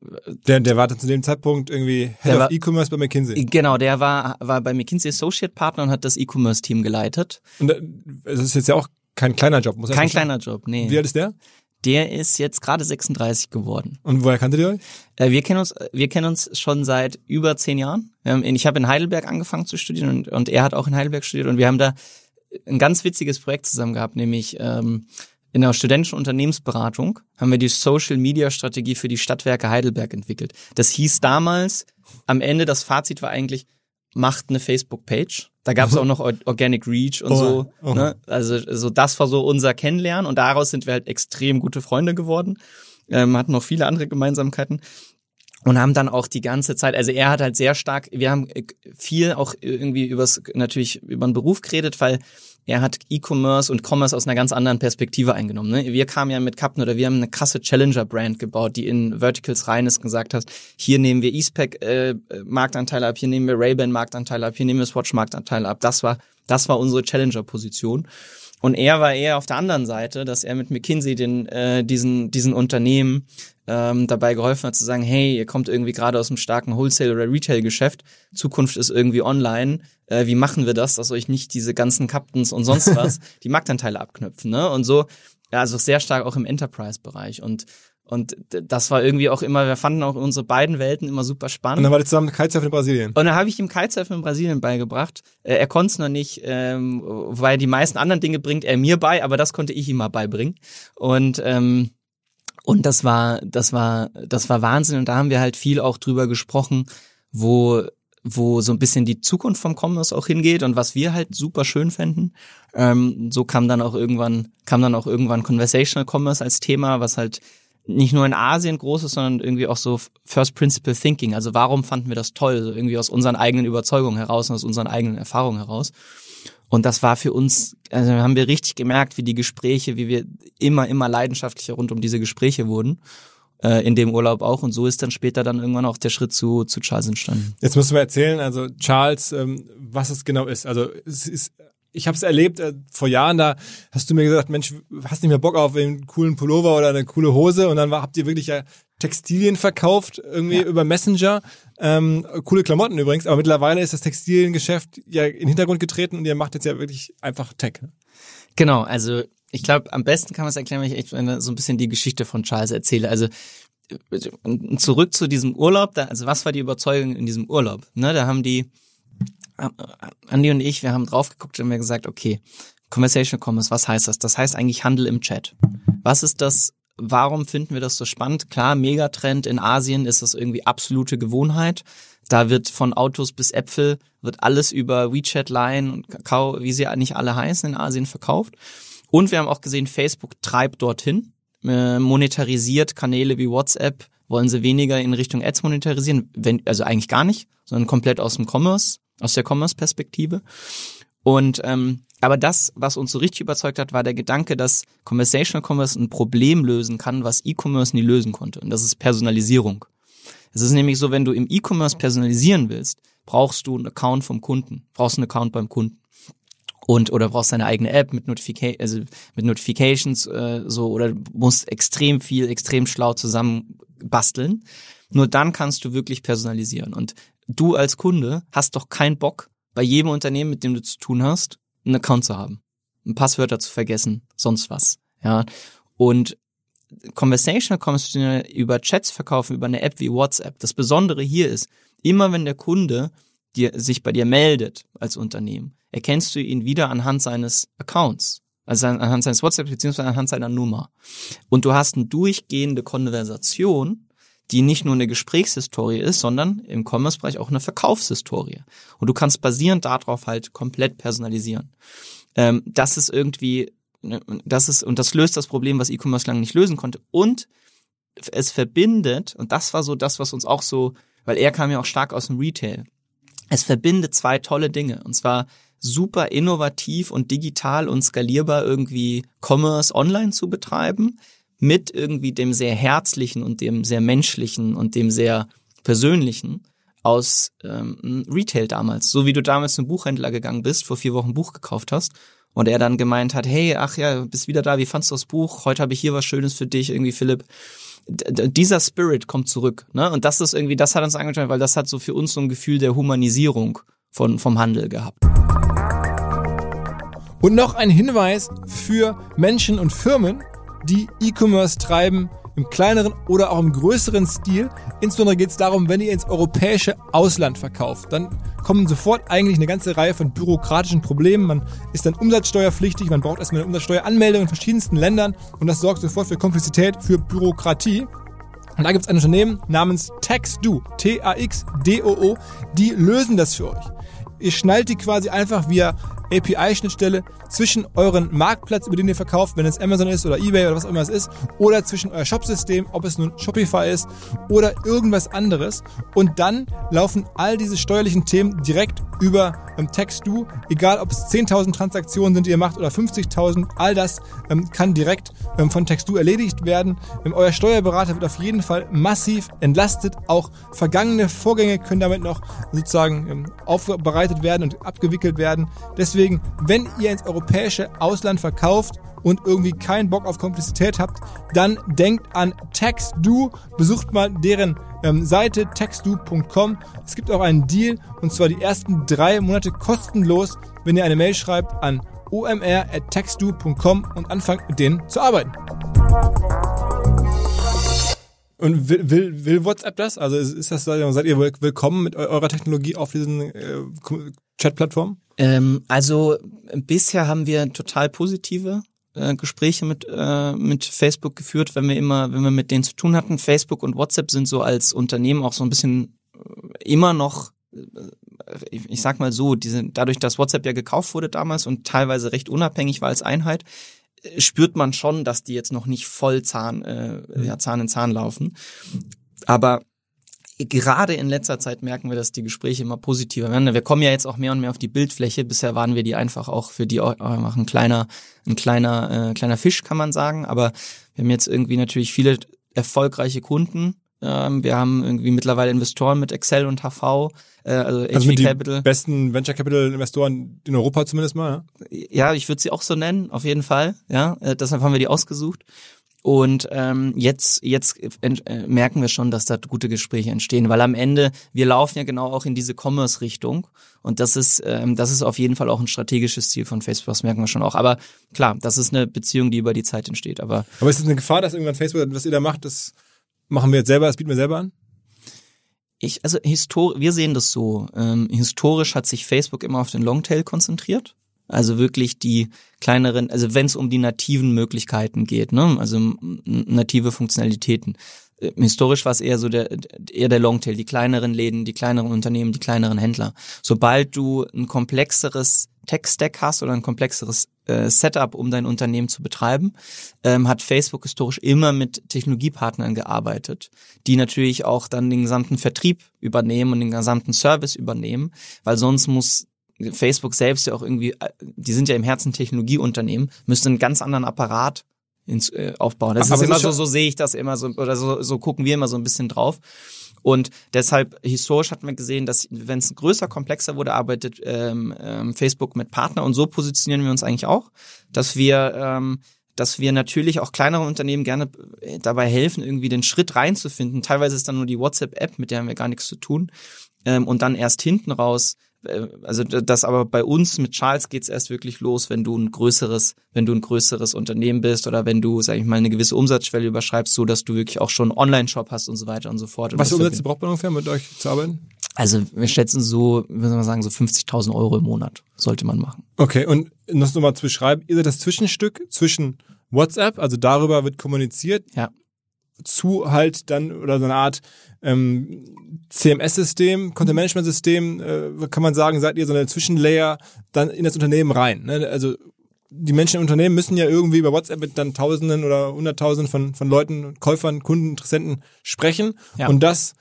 Der, der war zu dem Zeitpunkt irgendwie Head Der of E-Commerce bei McKinsey. Genau, der war, war bei McKinsey Associate Partner und hat das E-Commerce-Team geleitet. Und äh, es ist jetzt ja auch kein kleiner Job, muss ich Kein kleiner Job, nee. Wie alt ist der? Der ist jetzt gerade 36 geworden. Und woher kanntet ihr euch? Äh, wir kennen uns, wir kennen uns schon seit über zehn Jahren. Ähm, ich habe in Heidelberg angefangen zu studieren und, und er hat auch in Heidelberg studiert und wir haben da ein ganz witziges Projekt zusammen gehabt, nämlich ähm, in der studentischen Unternehmensberatung haben wir die Social Media Strategie für die Stadtwerke Heidelberg entwickelt. Das hieß damals, am Ende das Fazit war eigentlich, macht eine Facebook-Page. Da gab es auch noch Organic Reach und Oh, so. oh. Ne? Also so das war so unser Kennenlernen und daraus sind wir halt extrem gute Freunde geworden. Ähm, hatten noch viele andere Gemeinsamkeiten und haben dann auch die ganze Zeit, also er hat halt sehr stark, wir haben äh, viel auch irgendwie übers, natürlich über den Beruf geredet, weil er hat E-Commerce und Commerce aus einer ganz anderen Perspektive eingenommen. Ne? Wir kamen ja mit Captain oder wir haben eine krasse Challenger-Brand gebaut, die in Verticals rein ist, gesagt hast, hier nehmen wir Eastpack äh, Marktanteile ab, hier nehmen wir Ray-Ban Marktanteile ab, hier nehmen wir Swatch Marktanteile ab. Das war, das war unsere Challenger-Position. Und er war eher auf der anderen Seite, dass er mit McKinsey den, äh, diesen, diesen Unternehmen ähm, dabei geholfen hat zu sagen, hey, ihr kommt irgendwie gerade aus einem starken Wholesale- oder Retail-Geschäft, Zukunft ist irgendwie online, äh, wie machen wir das, dass euch nicht diese ganzen Captains und sonst was die Marktanteile abknüpfen, ne? Und so, ja, also sehr stark auch im Enterprise-Bereich und und das war irgendwie auch immer, wir fanden auch unsere beiden Welten immer super spannend. Und dann war die zusammen Kitesurfen in Brasilien. Und dann habe ich ihm Kitesurfen in Brasilien beigebracht. Äh, er konnte es noch nicht, ähm, weil die meisten anderen Dinge bringt er mir bei, aber das konnte ich ihm mal beibringen. Und ähm, und das war, das war, das war Wahnsinn. Und da haben wir halt viel auch drüber gesprochen, wo wo so ein bisschen die Zukunft vom Commerce auch hingeht und was wir halt super schön fänden. Ähm, so kam dann auch irgendwann, kam dann auch irgendwann Conversational Commerce als Thema, was halt nicht nur in Asien groß ist, sondern irgendwie auch so First Principle Thinking. Also warum fanden wir das toll? So irgendwie aus unseren eigenen Überzeugungen heraus und aus unseren eigenen Erfahrungen heraus. Und das war für uns, also haben wir richtig gemerkt, wie die Gespräche, wie wir immer, immer leidenschaftlicher rund um diese Gespräche wurden. Äh, in dem Urlaub auch. Und so ist dann später dann irgendwann auch der Schritt zu, zu Charles entstanden. Jetzt musst du mir erzählen, also Charles, ähm, was es genau ist. Also es ist, ich habe es erlebt äh, vor Jahren, da hast du mir gesagt, Mensch, hast nicht mehr Bock auf einen coolen Pullover oder eine coole Hose und dann war, habt ihr wirklich ja Textilien verkauft, irgendwie über Messenger. Ähm, coole Klamotten übrigens, aber mittlerweile ist das Textiliengeschäft ja in den Hintergrund getreten und ihr macht jetzt ja wirklich einfach Tech. Genau, also ich glaube, am besten kann man es erklären, wenn ich echt so ein bisschen die Geschichte von Charles erzähle. Also äh, zurück zu diesem Urlaub, da, also was war die Überzeugung in diesem Urlaub? Ne, da haben die, äh, Andi und ich, wir haben drauf geguckt und haben gesagt, okay, Conversational Commerce, was heißt das? Das heißt eigentlich Handel im Chat. Was ist das? Warum finden wir das so spannend? Klar, Megatrend in Asien ist das irgendwie absolute Gewohnheit. Da wird von Autos bis Äpfel, wird alles über WeChat, Line und Kakao, wie sie nicht alle heißen, in Asien verkauft. Und wir haben auch gesehen, Facebook treibt dorthin, äh, monetarisiert Kanäle wie WhatsApp, wollen sie weniger in Richtung Ads monetarisieren, wenn, also eigentlich gar nicht, sondern komplett aus dem Commerce, aus der Commerce-Perspektive. Und ähm, aber das, was uns so richtig überzeugt hat, war der Gedanke, dass Conversational Commerce ein Problem lösen kann, was E-Commerce nie lösen konnte. Und das ist Personalisierung. Es ist nämlich so, wenn du im E-Commerce personalisieren willst, brauchst du einen Account vom Kunden, brauchst einen Account beim Kunden und oder brauchst deine eigene App mit Notifica also mit Notifications äh, so oder musst extrem viel, extrem schlau zusammen basteln. Nur dann kannst du wirklich personalisieren. Und du als Kunde hast doch keinen Bock, bei jedem Unternehmen, mit dem du zu tun hast, einen Account zu haben, ein Passwörter zu vergessen, sonst was. Ja. Und Conversational kannst du über Chats verkaufen, über eine App wie WhatsApp. Das Besondere hier ist, immer wenn der Kunde dir, sich bei dir meldet als Unternehmen, erkennst du ihn wieder anhand seines Accounts. Also anhand seines WhatsApp beziehungsweise anhand seiner Nummer. Und du hast eine durchgehende Konversation, die nicht nur eine Gesprächshistorie ist, sondern im Commerce-Bereich auch eine Verkaufshistorie. Und du kannst basierend darauf halt komplett personalisieren. Ähm, das ist irgendwie, ne, das ist, und das löst das Problem, was E-Commerce lange nicht lösen konnte. Und es verbindet, und das war so das, was uns auch so, weil er kam ja auch stark aus dem Retail. Es verbindet zwei tolle Dinge. Und zwar super innovativ und digital und skalierbar irgendwie Commerce online zu betreiben mit irgendwie dem sehr herzlichen und dem sehr menschlichen und dem sehr persönlichen aus ähm, Retail damals. So wie du damals zum Buchhändler gegangen bist, vor vier Wochen ein Buch gekauft hast und er dann gemeint hat, hey, ach ja, bist wieder da, wie fandst du das Buch? Heute habe ich hier was Schönes für dich, irgendwie Philipp. Dieser Spirit kommt zurück, ne? Und das ist irgendwie, das hat uns angetan, weil das hat so für uns so ein Gefühl der Humanisierung von vom Handel gehabt. Und noch ein Hinweis für Menschen und Firmen, die E-Commerce treiben im kleineren oder auch im größeren Stil. Insbesondere geht es darum, wenn ihr ins europäische Ausland verkauft, dann kommen sofort eigentlich eine ganze Reihe von bürokratischen Problemen. Man ist dann umsatzsteuerpflichtig, man braucht erstmal eine Umsatzsteueranmeldung in verschiedensten Ländern und das sorgt sofort für Komplexität, für Bürokratie. Und da gibt es ein Unternehmen namens TaxDo, T-A-X-D-O-O, die lösen das für euch. Ihr schnallt die quasi einfach via API-Schnittstelle zwischen euren Marktplatz, über den ihr verkauft, wenn es Amazon ist oder eBay oder was auch immer es ist, oder zwischen euer Shopsystem, ob es nun Shopify ist oder irgendwas anderes. Und dann laufen all diese steuerlichen Themen direkt über ähm, TextDo, egal ob es 10.000 Transaktionen sind, die ihr macht oder 50.000, all das ähm, kann direkt ähm, von TextDo erledigt werden. Ähm, euer Steuerberater wird auf jeden Fall massiv entlastet. Auch vergangene Vorgänge können damit noch sozusagen ähm, aufbereitet werden und abgewickelt werden. Deswegen Deswegen, wenn ihr ins europäische Ausland verkauft und irgendwie keinen Bock auf Komplexität habt, dann denkt an TaxDo, besucht mal deren ähm, Seite taxdo.com. Es gibt auch einen Deal und zwar die ersten drei Monate kostenlos, wenn ihr eine Mail schreibt an omr.taxdo.com und anfangt mit denen zu arbeiten. Und will, will, will WhatsApp das? Also ist das, seid ihr willkommen mit eurer Technologie auf diesen äh, Chat-Plattformen? Ähm, also bisher haben wir total positive äh, Gespräche mit äh, mit Facebook geführt, wenn wir immer, wenn wir mit denen zu tun hatten. Facebook und WhatsApp sind so als Unternehmen auch so ein bisschen äh, immer noch äh, ich sag mal so, diese, dadurch, dass WhatsApp ja gekauft wurde damals und teilweise recht unabhängig war als Einheit, äh, spürt man schon, dass die jetzt noch nicht voll Zahn, äh, ja, Zahn in Zahn laufen. Aber gerade in letzter Zeit merken wir, dass die Gespräche immer positiver werden. Wir kommen ja jetzt auch mehr und mehr auf die Bildfläche. Bisher waren wir die einfach auch für die einfach ein kleiner, ein kleiner, äh, kleiner Fisch, kann man sagen. Aber wir haben jetzt irgendwie natürlich viele erfolgreiche Kunden. Ähm, wir haben irgendwie mittlerweile Investoren mit Excel und HV, äh, also, also HV Capital. Die besten Venture Capital Investoren in Europa zumindest mal. Ja, ja ich würde sie auch so nennen, auf jeden Fall. Ja, äh, deshalb haben wir die ausgesucht. Und ähm, jetzt, jetzt äh, merken wir schon, dass da gute Gespräche entstehen, weil am Ende, wir laufen ja genau auch in diese Commerce-Richtung. Und das ist, ähm, das ist auf jeden Fall auch ein strategisches Ziel von Facebook, das merken wir schon auch. Aber klar, das ist eine Beziehung, die über die Zeit entsteht. Aber, aber ist es eine Gefahr, dass irgendwann Facebook, was ihr da macht, das machen wir jetzt selber, das bieten wir selber an? Ich, also histor wir sehen das so. Ähm, historisch hat sich Facebook immer auf den Longtail konzentriert. Also wirklich die kleineren, also wenn es um die nativen Möglichkeiten geht, ne, also native Funktionalitäten. Äh, historisch war es eher so der eher der Longtail, die kleineren Läden, die kleineren Unternehmen, die kleineren Händler. Sobald du ein komplexeres Tech-Stack hast oder ein komplexeres äh, Setup, um dein Unternehmen zu betreiben, ähm, hat Facebook historisch immer mit Technologiepartnern gearbeitet, die natürlich auch dann den gesamten Vertrieb übernehmen und den gesamten Service übernehmen, weil sonst muss Facebook selbst ja auch irgendwie, äh, die sind ja im Herzen Technologieunternehmen, müsste einen ganz anderen Apparat ins, äh, aufbauen. Das Aber ist immer so, so sehe ich das immer so, oder so, so gucken wir immer so ein bisschen drauf. Und deshalb, historisch hat man gesehen, dass wenn es größer, komplexer wurde, arbeitet ähm, ähm, Facebook mit Partner und so positionieren wir uns eigentlich auch, dass wir ähm, dass wir natürlich auch kleinere Unternehmen gerne äh, dabei helfen, irgendwie den Schritt reinzufinden. Teilweise ist dann nur die WhatsApp-App, mit der haben wir gar nichts zu tun. Ähm, und dann erst hinten raus also das aber bei uns mit Charles geht's erst wirklich los, wenn du ein größeres, wenn du ein größeres Unternehmen bist oder wenn du, sag ich mal, eine gewisse Umsatzschwelle überschreibst, so dass du wirklich auch schon Online-Shop hast und so weiter und so fort. Und Was für Umsätze braucht man ungefähr, mit euch zu arbeiten? Also wir schätzen so, wie soll man sagen, so 50.000 Euro im Monat sollte man machen. Okay, und das nochmal zu beschreiben, ihr seid das Zwischenstück zwischen WhatsApp, also darüber wird kommuniziert, ja. Zu halt dann oder so eine Art ähm, CMS-System, Content-Management-System, äh, kann man sagen, seid ihr so eine Zwischenlayer dann in das Unternehmen rein. Ne? Also die Menschen im Unternehmen müssen ja irgendwie über WhatsApp mit dann Tausenden oder Hunderttausenden von, von Leuten, Käufern, Kunden, Interessenten sprechen. Ja. Und das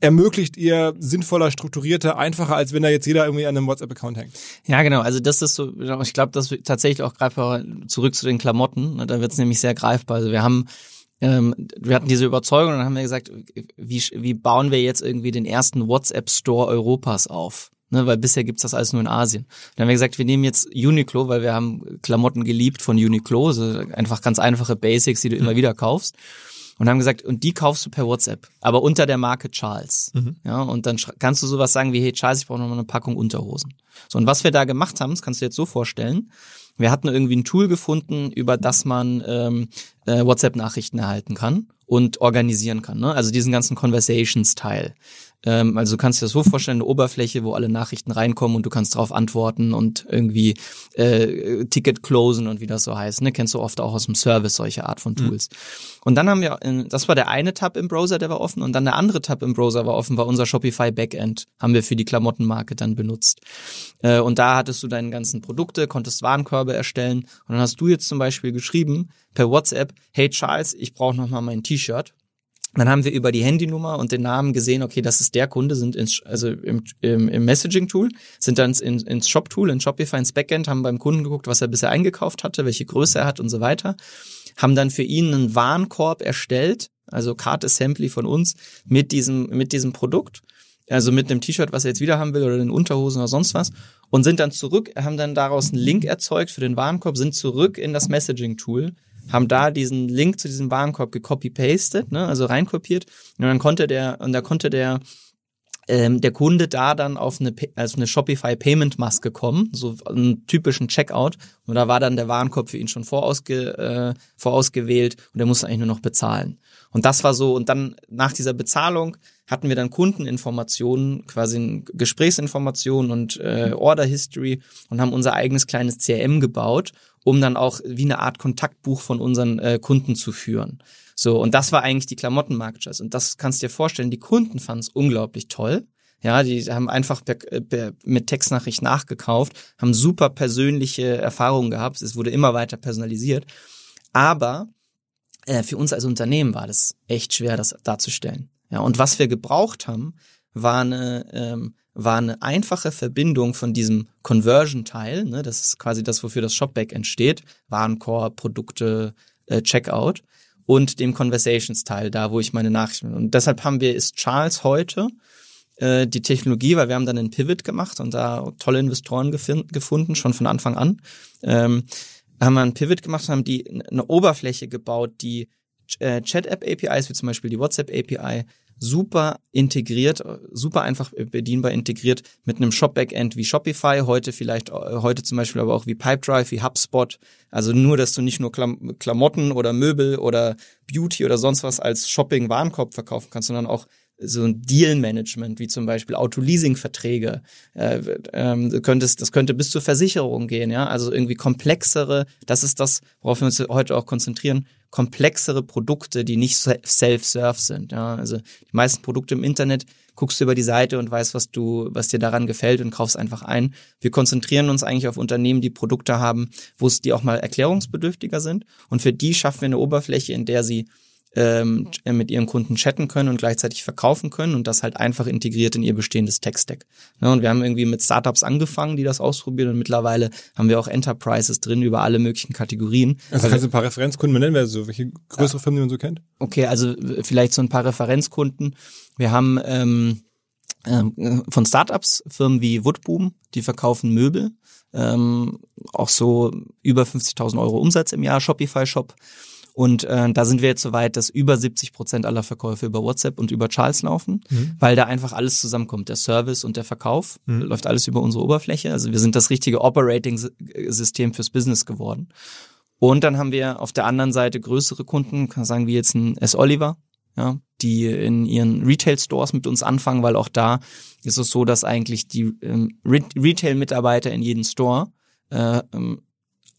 ermöglicht ihr sinnvoller, strukturierter, einfacher, als wenn da jetzt jeder irgendwie an einem WhatsApp-Account hängt. Ja, genau. Also das ist so, ich glaube, das tatsächlich auch greifbar zurück zu den Klamotten. Ne? Da wird es nämlich sehr greifbar. Also wir haben ähm, wir hatten diese Überzeugung und dann haben wir gesagt, wie, wie bauen wir jetzt irgendwie den ersten WhatsApp-Store Europas auf? Ne, weil bisher gibt's das alles nur in Asien. Dann haben wir gesagt, wir nehmen jetzt Uniqlo, weil wir haben Klamotten geliebt von Uniqlo, so einfach ganz einfache Basics, die du immer wieder kaufst. und haben gesagt, und die kaufst du per WhatsApp, aber unter der Marke Charles. Mhm. Ja, und dann kannst du sowas sagen wie, hey Charles, ich brauche noch mal eine Packung Unterhosen. So, und was wir da gemacht haben, das kannst du dir jetzt so vorstellen, wir hatten irgendwie ein Tool gefunden, über das man ähm, äh, WhatsApp-Nachrichten erhalten kann und organisieren kann. Ne? Also diesen ganzen Conversations-Teil. Ähm, also du kannst dir das so vorstellen, eine Oberfläche, wo alle Nachrichten reinkommen und du kannst darauf antworten und irgendwie äh, Ticket closen und wie das so heißt. Ne? Kennst du oft auch aus dem Service solche Art von Tools. Und dann haben wir, äh, das war der eine Tab im Browser, der war offen und dann der andere Tab im Browser war offen, war unser Shopify Backend, haben wir für die Klamottenmarke dann benutzt. Äh, und da hattest du deine ganzen Produkte, konntest Warenkörbe erstellen und dann hast du jetzt zum Beispiel geschrieben per WhatsApp, hey Charles, ich brauche noch mal mein T-Shirt. Dann haben wir über die Handynummer und den Namen gesehen, okay, das ist der Kunde, sind ins, also im, im, im Messaging-Tool, sind dann ins, ins Shop-Tool, in Shopify, ins Backend, haben beim Kunden geguckt, was er bisher eingekauft hatte, welche Größe er hat und so weiter, haben dann für ihn einen Warenkorb erstellt, also Card Assembly von uns, mit diesem, mit diesem Produkt, also mit einem T-Shirt, was er jetzt wieder haben will, oder den Unterhosen oder sonst was, und sind dann zurück, haben dann daraus einen Link erzeugt für den Warenkorb, sind zurück in das Messaging-Tool, haben da diesen Link zu diesem Warenkorb gecopy-pasted, ne, also reinkopiert. Und dann konnte der, und da konnte der, ähm, der Kunde da dann auf eine, also eine Shopify Payment Maske kommen, so einen typischen Checkout. Und da war dann der Warenkorb für ihn schon vorausge, äh, vorausgewählt und er musste eigentlich nur noch bezahlen. Und das war so, und dann nach dieser Bezahlung hatten wir dann Kundeninformationen, quasi Gesprächsinformationen und äh, Order History und haben unser eigenes kleines CRM gebaut, um dann auch wie eine Art Kontaktbuch von unseren äh, Kunden zu führen. So, und das war eigentlich die Klamottenmarktscheiß. Und das kannst du dir vorstellen, die Kunden fanden es unglaublich toll. Ja, die haben einfach per, per, mit Textnachricht nachgekauft, haben super persönliche Erfahrungen gehabt. Es wurde immer weiter personalisiert. Aber äh, für uns als Unternehmen war das echt schwer, das darzustellen. Ja, und was wir gebraucht haben, war eine, ähm, war eine einfache Verbindung von diesem Conversion-Teil, ne, das ist quasi das, wofür das Shopback entsteht, Warenkorb, Produkte, äh, Checkout, und dem Conversations-Teil, da wo ich meine Nachrichten. Und deshalb haben wir, ist Charles heute äh, die Technologie, weil wir haben dann einen Pivot gemacht und da tolle Investoren gefunden, schon von Anfang an. Ähm, haben wir einen Pivot gemacht und haben die eine Oberfläche gebaut, die äh, Chat-App-APIs, wie zum Beispiel die WhatsApp-API, super integriert, super einfach bedienbar integriert mit einem Shop-Backend wie Shopify, heute vielleicht, äh, heute zum Beispiel aber auch wie Pipedrive, wie HubSpot. Also nur, dass du nicht nur Klam Klamotten oder Möbel oder Beauty oder sonst was als Shopping-Warenkorb verkaufen kannst, sondern auch so ein Deal-Management, wie zum Beispiel Auto-Leasing-Verträge. Äh, ähm, das könnte bis zur Versicherung gehen, ja. Also irgendwie komplexere, das ist das, worauf wir uns heute auch konzentrieren, komplexere Produkte, die nicht se- self-serve sind. Ja. Also die meisten Produkte im Internet guckst du über die Seite und weißt, was du, was dir daran gefällt und kaufst einfach ein. Wir konzentrieren uns eigentlich auf Unternehmen, die Produkte haben, wo es die auch mal erklärungsbedürftiger sind. Und für die schaffen wir eine Oberfläche, in der sie ähm, ch- mit ihren Kunden chatten können und gleichzeitig verkaufen können und das halt einfach integriert in ihr bestehendes Tech-Stack. Ne, und wir haben irgendwie mit Startups angefangen, die das ausprobieren und mittlerweile haben wir auch Enterprises drin über alle möglichen Kategorien. Also kannst du ein paar Referenzkunden benennen, wer so, welche größere Firmen, die man so kennt? Okay, also äh, vielleicht so ein paar Referenzkunden. Wir haben ähm, ähm, von Startups Firmen wie Woodboom, die verkaufen Möbel, ähm, auch so über 50.000 Euro Umsatz im Jahr, Shopify-Shop. Und äh, da sind wir jetzt so weit, dass über 70 Prozent aller Verkäufe über WhatsApp und über Charles laufen, weil da einfach alles zusammenkommt. Der Service und der Verkauf läuft alles über unsere Oberfläche. Also wir sind das richtige Operating-System fürs Business geworden. Und dann haben wir auf der anderen Seite größere Kunden, kann sagen wie jetzt ein S. Oliver, ja, die in ihren Retail-Stores mit uns anfangen, weil auch da ist es so, dass eigentlich die ähm, Re Retail-Mitarbeiter in jedem Store äh, ähm,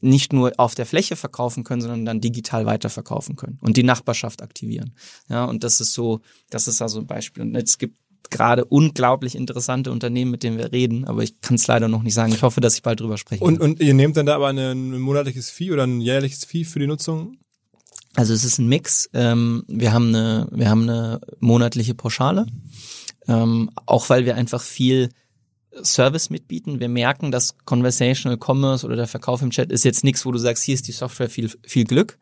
nicht nur auf der Fläche verkaufen können, sondern dann digital weiterverkaufen können und die Nachbarschaft aktivieren. Ja, und das ist so, das ist also ein Beispiel. Und es gibt gerade unglaublich interessante Unternehmen, mit denen wir reden, aber ich kann es leider noch nicht sagen. Ich hoffe, dass ich bald drüber spreche. Und, und ihr nehmt dann da aber ein monatliches Fee oder ein jährliches Fee für die Nutzung? Also es ist ein Mix. Ähm, wir haben eine, wir haben eine monatliche Pauschale, ähm, auch weil wir einfach viel Service mitbieten. Wir merken, dass Conversational Commerce oder der Verkauf im Chat ist jetzt nichts, wo du sagst, hier ist die Software, viel, viel Glück.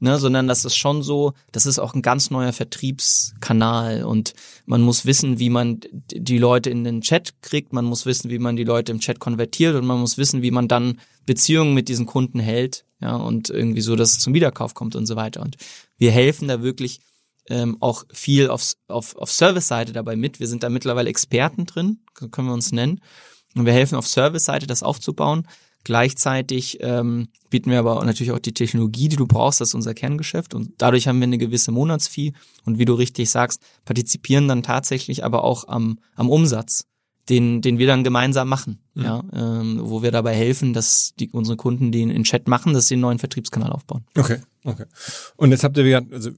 ne, sondern das ist schon so, das ist auch ein ganz neuer Vertriebskanal und man muss wissen, wie man die Leute in den Chat kriegt, man muss wissen, wie man die Leute im Chat konvertiert und man muss wissen, wie man dann Beziehungen mit diesen Kunden hält, ja, und irgendwie so, dass es zum Wiederkauf kommt und so weiter. Und wir helfen da wirklich ähm, auch viel auf, auf, auf Service-Seite dabei mit. Wir sind da mittlerweile Experten drin, können wir uns nennen. Und wir helfen auf Service-Seite, das aufzubauen. Gleichzeitig ähm, bieten wir aber natürlich auch die Technologie, die du brauchst, das ist unser Kerngeschäft und dadurch haben wir eine gewisse Monatsfee und wie du richtig sagst, partizipieren dann tatsächlich aber auch am, am Umsatz, den, den wir dann gemeinsam machen, mhm. ja, ähm, wo wir dabei helfen, dass die, unsere Kunden, die in Chat machen, dass sie einen neuen Vertriebskanal aufbauen. Okay, okay. Und jetzt habt ihr wieder, also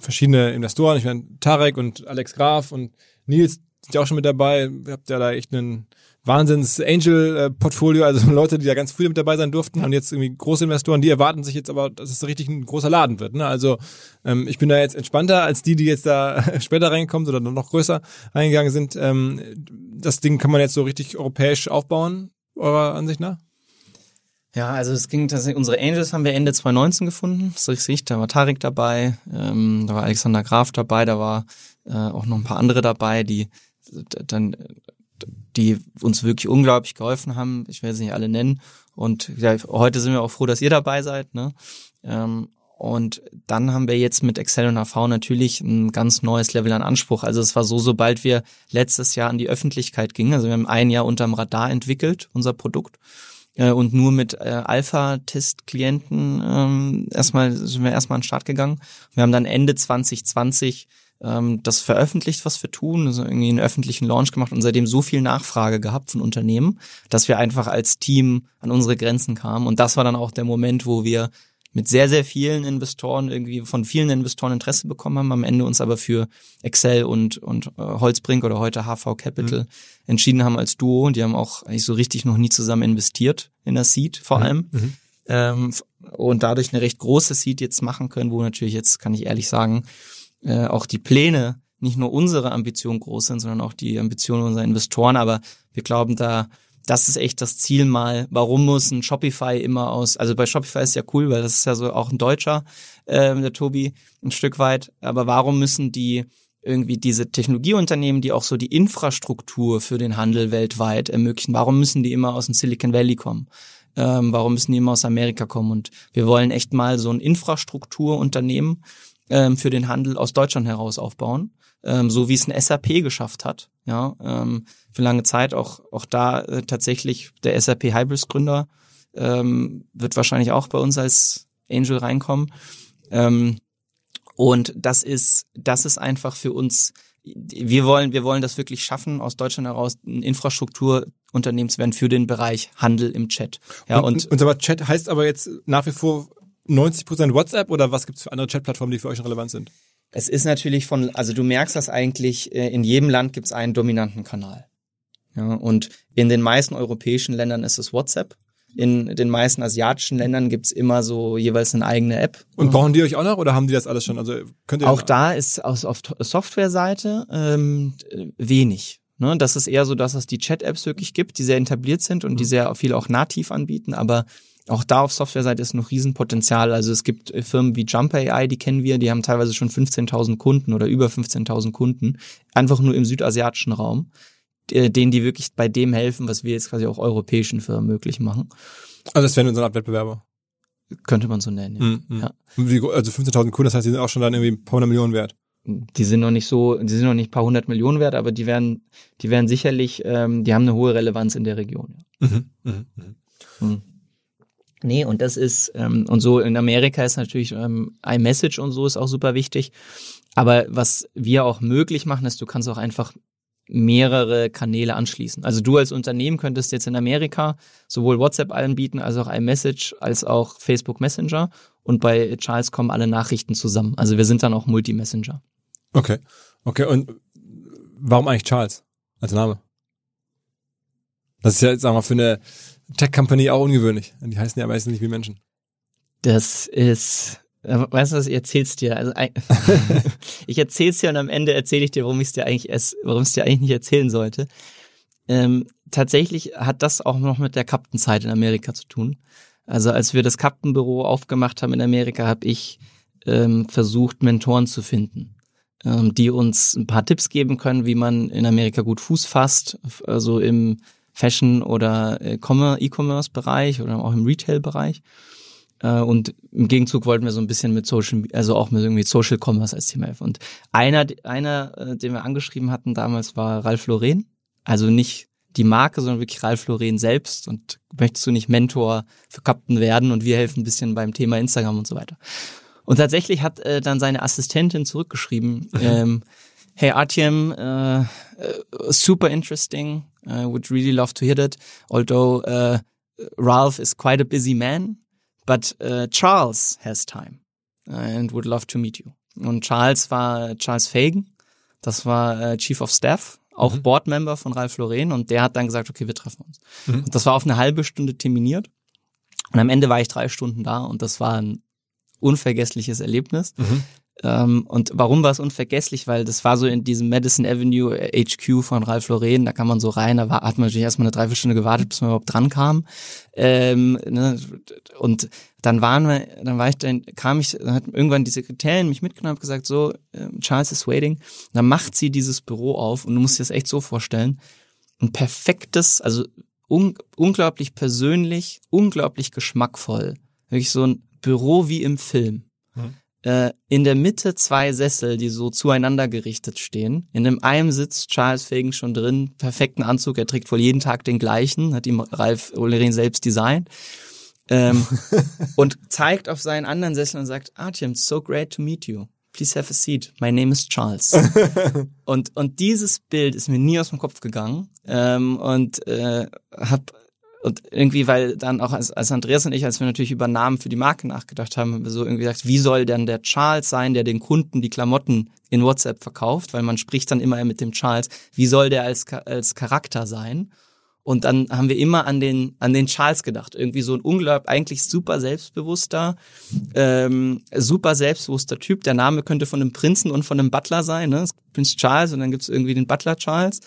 verschiedene Investoren, ich meine Tarek und Alex Graf und Nils sind ja auch schon mit dabei, ihr habt ja da echt einen Wahnsinns-Angel-Portfolio, also Leute, die da ganz früh mit dabei sein durften und jetzt irgendwie große Investoren, die erwarten sich jetzt aber, dass es richtig ein großer Laden wird. Ne? Also ähm, ich bin da jetzt entspannter als die, die jetzt da später reinkommen oder noch größer reingegangen sind. Ähm, das Ding kann man jetzt so richtig europäisch aufbauen, eurer Ansicht nach? Ja, also es ging tatsächlich, unsere Angels haben wir Ende 2019 gefunden, das ist richtig, da war Tarek dabei, ähm, da war Alexander Graf dabei, da war äh, auch noch ein paar andere dabei, die dann die uns wirklich unglaublich geholfen haben. Ich werde sie nicht alle nennen. Und ja, heute sind wir auch froh, dass ihr dabei seid. Ne? Ähm, und dann haben wir jetzt mit Excel und AV natürlich ein ganz neues Level an Anspruch. Also es war so, sobald wir letztes Jahr an die Öffentlichkeit gingen, also wir haben ein Jahr unterm Radar entwickelt, unser Produkt. Äh, und nur mit äh, Alpha-Test-Klienten ähm, erstmal sind wir erstmal an den Start gegangen. Wir haben dann Ende 2020 ähm, das veröffentlicht, was wir tun, also irgendwie einen öffentlichen Launch gemacht und seitdem so viel Nachfrage gehabt von Unternehmen, dass wir einfach als Team an unsere Grenzen kamen. Und das war dann auch der Moment, wo wir mit sehr, sehr vielen Investoren, irgendwie von vielen Investoren Interesse bekommen haben, am Ende uns aber für Excel und, und äh, Holzbrink oder heute HV Capital mhm. Entschieden haben als Duo. Und die haben auch eigentlich so richtig noch nie zusammen investiert in der Seed vor mhm. allem. Mhm. Ähm, und dadurch eine recht große Seed jetzt machen können, wo natürlich jetzt, kann ich ehrlich sagen, äh, auch die Pläne nicht nur unsere Ambitionen groß sind, sondern auch die Ambitionen unserer Investoren. Aber wir glauben da, das ist echt das Ziel mal. Warum muss ein Shopify immer aus, also bei Shopify ist ja cool, weil das ist ja so auch ein Deutscher, äh, der Tobi, ein Stück weit. Aber warum müssen die irgendwie diese Technologieunternehmen, die auch so die Infrastruktur für den Handel weltweit ermöglichen, warum müssen die immer aus dem Silicon Valley kommen? Ähm, warum müssen die immer aus Amerika kommen? Und wir wollen echt mal so ein Infrastrukturunternehmen, ähm, für den Handel aus Deutschland heraus aufbauen, ähm, so wie es ein SAP geschafft hat. Ja, ähm, für lange Zeit auch auch da äh, tatsächlich der SAP Hybris Gründer ähm, wird wahrscheinlich auch bei uns als Angel reinkommen. Ähm, und das ist das ist einfach für uns wir wollen, wir wollen das wirklich schaffen, aus Deutschland heraus ein Infrastrukturunternehmen zu werden für den Bereich Handel im Chat. Ja, und, und, und aber Chat heißt aber jetzt nach wie vor 90% WhatsApp oder was gibt's für andere Chatplattformen, die für euch relevant sind? Es ist natürlich von, also du merkst das eigentlich, äh, in jedem Land gibt's einen dominanten Kanal. Ja, und in den meisten europäischen Ländern ist es WhatsApp. In den meisten asiatischen Ländern gibt's immer so jeweils eine eigene App. Und brauchen die euch auch noch oder haben die das alles schon? Also könnt ihr auch da ist aus auf Softwareseite ähm, wenig. Ne, das ist eher so, dass es die Chat-Apps wirklich gibt, die sehr etabliert sind und die mhm. sehr viel auch nativ anbieten, aber auch da auf Softwareseite ist noch Riesenpotenzial. Also es gibt äh, Firmen wie Jumper AI, die kennen wir, die haben teilweise schon 15.000 Kunden oder über 15.000 Kunden, einfach nur im südasiatischen Raum, denen die wirklich bei dem helfen, was wir jetzt quasi auch europäischen Firmen möglich machen. Also das wären unsere Art Wettbewerber. Könnte man so nennen, ja. Mm, mm. ja. Also 15.000 Kunden, das heißt, die sind auch schon dann irgendwie ein paar hundert Millionen wert. Die sind noch nicht so, die sind noch nicht ein paar hundert Millionen wert, aber die werden, die werden sicherlich, ähm, die haben eine hohe Relevanz in der Region. Ja. Mhm, mh, mh. Mhm. Nee, und das ist, ähm, und so in Amerika ist natürlich ähm, iMessage und so ist auch super wichtig. Aber was wir auch möglich machen, ist, du kannst auch einfach mehrere Kanäle anschließen. Also du als Unternehmen könntest jetzt in Amerika sowohl WhatsApp anbieten, als auch iMessage, als auch Facebook Messenger. Und bei Charles kommen alle Nachrichten zusammen. Also wir sind dann auch Multi-Messenger. Okay. Okay. Und warum eigentlich Charles als Name? Das ist ja, sagen wir mal, für eine Tech-Company auch ungewöhnlich. Die heißen ja meistens nicht wie Menschen. Das ist, weißt du was, ich erzähl's dir. Also ich erzähl's dir und am Ende erzähle ich dir, warum ich es dir eigentlich erst, warum es dir eigentlich nicht erzählen sollte. Ähm, tatsächlich hat das auch noch mit der Kaptenzeit in Amerika zu tun. Also als wir das Captain-Büro aufgemacht haben in Amerika, habe ich ähm, versucht, Mentoren zu finden, ähm, die uns ein paar Tipps geben können, wie man in Amerika gut Fuß fasst, also im Fashion- oder äh, E-Commerce-Bereich oder auch im Retail-Bereich. Äh, und im Gegenzug wollten wir so ein bisschen mit Social, also auch mit irgendwie Social Commerce als Thema helfen. Und einer, einer, äh, den wir angeschrieben hatten damals, war Ralf Lauren. Also nicht die Marke, sondern wirklich Ralf Lauren selbst. Und möchtest du nicht Mentor für Captain werden? Und wir helfen ein bisschen beim Thema Instagram und so weiter. Und tatsächlich hat äh, dann seine Assistentin zurückgeschrieben, ähm, Hey Artyom, uh, uh, super interesting. I would really love to hear that. Although uh, Ralph is quite a busy man, but uh, Charles has time and would love to meet you. Und Charles war Charles Fagan, das war äh, Chief of Staff, auch mhm. Boardmember von Ralph Lauren und der hat dann gesagt, okay, wir treffen uns. Mhm. Und das war auf eine halbe Stunde terminiert und am Ende war ich drei Stunden da und das war ein unvergessliches Erlebnis. Mhm. Ähm, und warum war es unvergesslich? Weil das war so in diesem Madison Avenue HQ von Ralph Lauren, da kann man so rein, da war, hat man natürlich erstmal eine Dreiviertelstunde gewartet, bis man überhaupt dran kam. Ähm, ne, und dann waren wir, dann war ich dann, kam ich, dann hat irgendwann die Sekretärin mich mitgenommen und gesagt, so, äh, Charles is waiting. Und dann macht sie dieses Büro auf und du musst dir das echt so vorstellen. Ein perfektes, also un unglaublich persönlich, unglaublich geschmackvoll. Wirklich so ein Büro wie im Film äh, in der Mitte zwei Sessel, die so zueinander gerichtet stehen. In dem einen sitzt Charles Fagan schon drin, perfekten Anzug, er trägt wohl jeden Tag den gleichen, hat ihm Ralf Olerin selbst designt. Ähm, und zeigt auf seinen anderen Sessel und sagt, Artyom, so great to meet you. Please have a seat. My name is Charles. und, und dieses Bild ist mir nie aus dem Kopf gegangen. Ähm, und äh, hab und irgendwie, weil dann auch als, als Andreas und ich, als wir natürlich über Namen für die Marke nachgedacht haben, haben wir so irgendwie gesagt, wie soll denn der Charles sein, der den Kunden die Klamotten in WhatsApp verkauft, weil man spricht dann immer mit dem Charles, wie soll der als, als Charakter sein? Und dann haben wir immer an den, an den Charles gedacht. Irgendwie so ein unglaublich, eigentlich super selbstbewusster, ähm, super selbstbewusster Typ. Der Name könnte von einem Prinzen und von einem Butler sein, ne? Prinz Charles und dann gibt's irgendwie den Butler Charles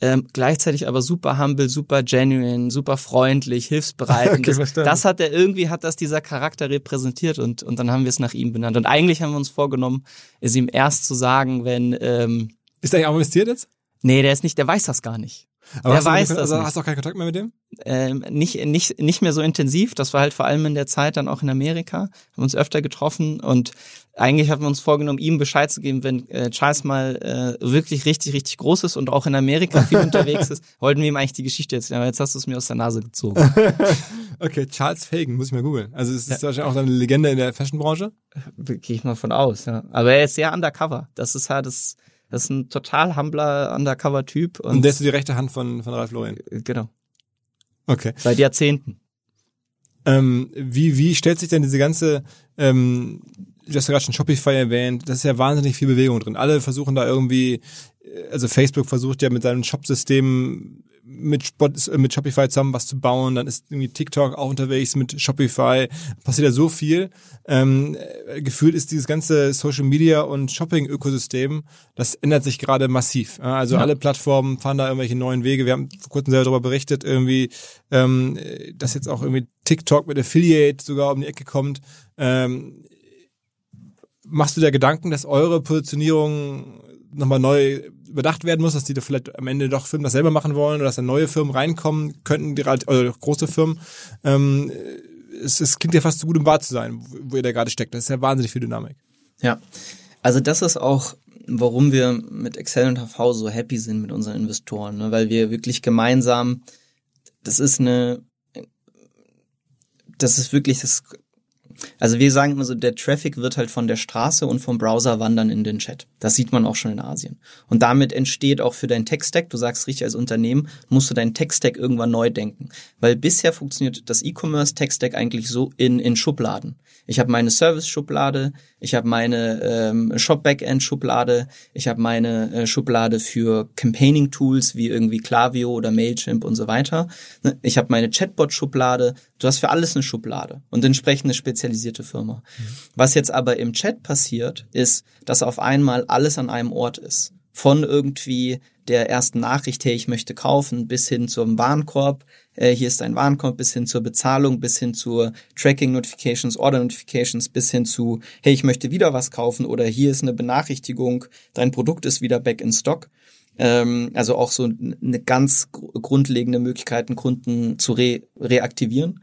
ähm, gleichzeitig aber super humble, super genuine, super freundlich, hilfsbereit. okay, das, das, hat er irgendwie, hat das dieser Charakter repräsentiert und, und dann haben wir es nach ihm benannt. Und eigentlich haben wir uns vorgenommen, es ihm erst zu sagen, wenn... Ähm, Ist er auch investiert jetzt? Nee, der ist nicht, der weiß das gar nicht. Aber der weiß das also hast du auch keinen Kontakt mehr mit dem? Ähm, nicht, nicht, nicht mehr so intensiv. Das war halt vor allem in der Zeit dann auch in Amerika. Haben uns öfter getroffen und eigentlich haben wir uns vorgenommen, ihm Bescheid zu geben, wenn äh, Charles mal äh, wirklich richtig, richtig groß ist und auch in Amerika viel unterwegs ist, wollten wir ihm eigentlich die Geschichte erzählen. Aber jetzt hast du es mir aus der Nase gezogen. okay, Charles Fagan, muss ich mal googeln. Also es ist ja. wahrscheinlich auch eine Legende in der Fashionbranche? Gehe ich mal von aus, ja. Aber er ist sehr undercover. Das ist halt das das ist ein total humbler Undercover-Typ. Und, und der ist die rechte Hand von, von Ralf Lauren. Genau. Okay. Seit Jahrzehnten. Ähm, wie, wie stellt sich denn diese ganze, ähm, du hast ja gerade schon Shopify erwähnt, das ist ja wahnsinnig viel Bewegung drin. Alle versuchen da irgendwie, äh, also Facebook versucht ja mit seinem Shop-System mit, Spot, mit Shopify zusammen was zu bauen, dann ist irgendwie TikTok auch unterwegs mit Shopify, passiert ja so viel. Ähm, gefühlt ist dieses ganze Social Media und Shopping-Ökosystem, das ändert sich gerade massiv. Also ja. alle Plattformen fahren da irgendwelche neuen Wege. Wir haben vor kurzem selber darüber berichtet, irgendwie, ähm, dass jetzt auch irgendwie TikTok mit Affiliate sogar um die Ecke kommt. Ähm, machst du dir Gedanken, dass eure Positionierung nochmal neu überdacht werden muss, dass die da vielleicht am Ende doch Firmen das selber machen wollen oder dass da neue Firmen reinkommen könnten, gerade oder große Firmen. Ähm, es, es klingt ja fast zu gut, um wahr zu sein, wo, wo ihr da gerade steckt. Das ist ja wahnsinnig viel Dynamik. Ja, also das ist auch, warum wir mit Excel und HV so happy sind mit unseren Investoren, ne? weil wir wirklich gemeinsam, das ist eine, das ist wirklich das also wir sagen immer so, der Traffic wird halt von der Straße und vom Browser wandern in den Chat. Das sieht man auch schon in Asien. Und damit entsteht auch für dein Tech-Stack, du sagst richtig als Unternehmen, musst du deinen Tech-Stack irgendwann neu denken. Weil bisher funktioniert das E-Commerce Tech-Stack eigentlich so in, in Schubladen. Ich habe meine Service-Schublade, ich habe meine ähm, Shop-Backend-Schublade, ich habe meine äh, Schublade für Campaigning-Tools wie irgendwie Klaviyo oder Mailchimp und so weiter. Ne, ich habe meine Chatbot-Schublade. Du hast für alles eine Schublade und entsprechend eine spezialisierte Firma. Mhm. Was jetzt aber im Chat passiert, ist, dass auf einmal alles an einem Ort ist. Von irgendwie der ersten Nachricht, hey, ich möchte kaufen, bis hin zum Warenkorb, äh, hier ist ein Warenkorb, bis hin zur Bezahlung, bis hin zur Tracking Notifications, Order Notifications, bis hin zu, hey, ich möchte wieder was kaufen oder hier ist eine Benachrichtigung, dein Produkt ist wieder back in stock. Ähm, also auch so eine ganz grundlegende Möglichkeit, einen Kunden zu re reaktivieren.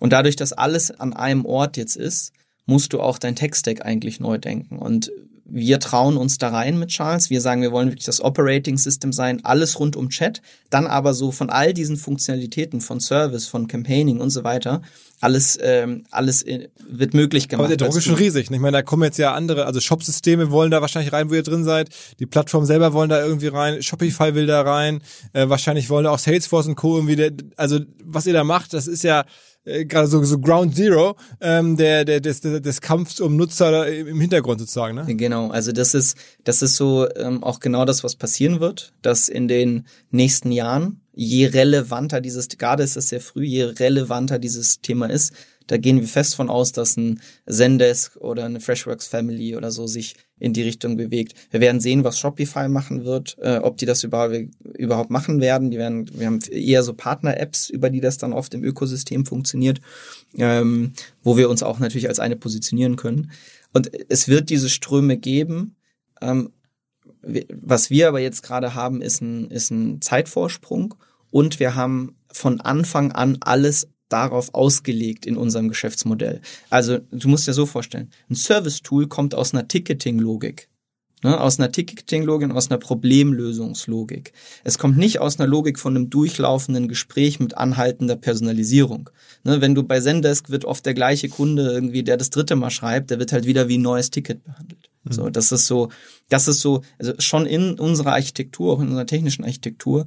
Und dadurch, dass alles an einem Ort jetzt ist, musst du auch dein Tech-Stack eigentlich neu denken. Und wir trauen uns da rein mit Charles. Wir sagen, wir wollen wirklich das Operating System sein, alles rund um Chat, dann aber so von all diesen Funktionalitäten, von Service, von Campaigning und so weiter, alles, ähm, alles äh, wird möglich gemacht. Aber der Druck ist schon riesig. Ich meine, da kommen jetzt ja andere, also Shop-Systeme wollen da wahrscheinlich rein, wo ihr drin seid. Die Plattformen selber wollen da irgendwie rein. Shopify will da rein. Äh, wahrscheinlich wollen da auch Salesforce und Co. irgendwie, der, also was ihr da macht, das ist ja, äh, gerade so, so Ground Zero ähm, der, der, des, des Kampfs um Nutzer im Hintergrund sozusagen. Ne? Genau, also das ist, das ist so ähm, auch genau das, was passieren wird, dass in den nächsten Jahren, je relevanter dieses, gerade ist es sehr früh, je relevanter dieses Thema ist, da gehen wir fest von aus, dass ein Zendesk oder eine Freshworks Family oder so sich in die Richtung bewegt. Wir werden sehen, was Shopify machen wird, äh, ob die das überhaupt machen werden. Die werden, wir haben eher so Partner-Apps, über die das dann oft im Ökosystem funktioniert, ähm, wo wir uns auch natürlich als eine positionieren können. Und es wird diese Ströme geben. Ähm, was wir aber jetzt gerade haben, ist ein, ist ein Zeitvorsprung und wir haben von Anfang an alles darauf ausgelegt in unserem Geschäftsmodell. Also du musst dir so vorstellen, ein Service-Tool kommt aus einer Ticketing-Logik. Ne, aus einer Ticketing-Logik, aus einer Problemlösungslogik. Es kommt nicht aus einer Logik von einem durchlaufenden Gespräch mit anhaltender Personalisierung. Ne, wenn du bei Zendesk wird oft der gleiche Kunde irgendwie, der das dritte Mal schreibt, der wird halt wieder wie ein neues Ticket behandelt. Mhm. So, das ist so, das ist so, also schon in unserer Architektur, auch in unserer technischen Architektur,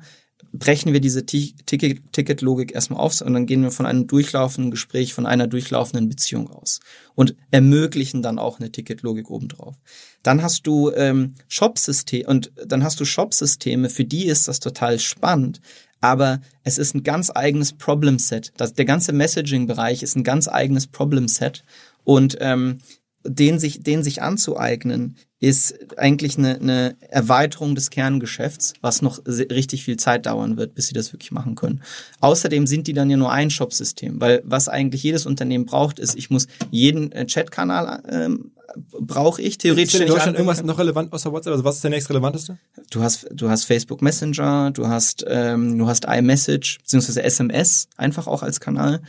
brechen wir diese Ticket-Logik erstmal auf und dann gehen wir von einem durchlaufenden Gespräch, von einer durchlaufenden Beziehung aus und ermöglichen dann auch eine Ticket-Logik obendrauf. Dann hast du ähm, Shop-Systeme und dann hast du Shop-Systeme, für die ist das total spannend, aber es ist ein ganz eigenes Problem-Set. Der ganze Messaging-Bereich ist ein ganz eigenes Problem-Set und ähm, den sich, den sich anzueignen, ist eigentlich eine, eine Erweiterung des Kerngeschäfts, was noch richtig viel Zeit dauern wird, bis sie das wirklich machen können. Außerdem sind die dann ja nur ein Shop-System, weil was eigentlich jedes Unternehmen braucht, ist, ich muss jeden äh, Chat-Kanal ähm, brauche ich theoretisch. Ist in Deutschland irgendwas noch relevant außer WhatsApp? Also was ist der nächst relevanteste? Du hast, du hast Facebook Messenger, du hast, ähm, du hast iMessage beziehungsweise SMS einfach auch als Kanal.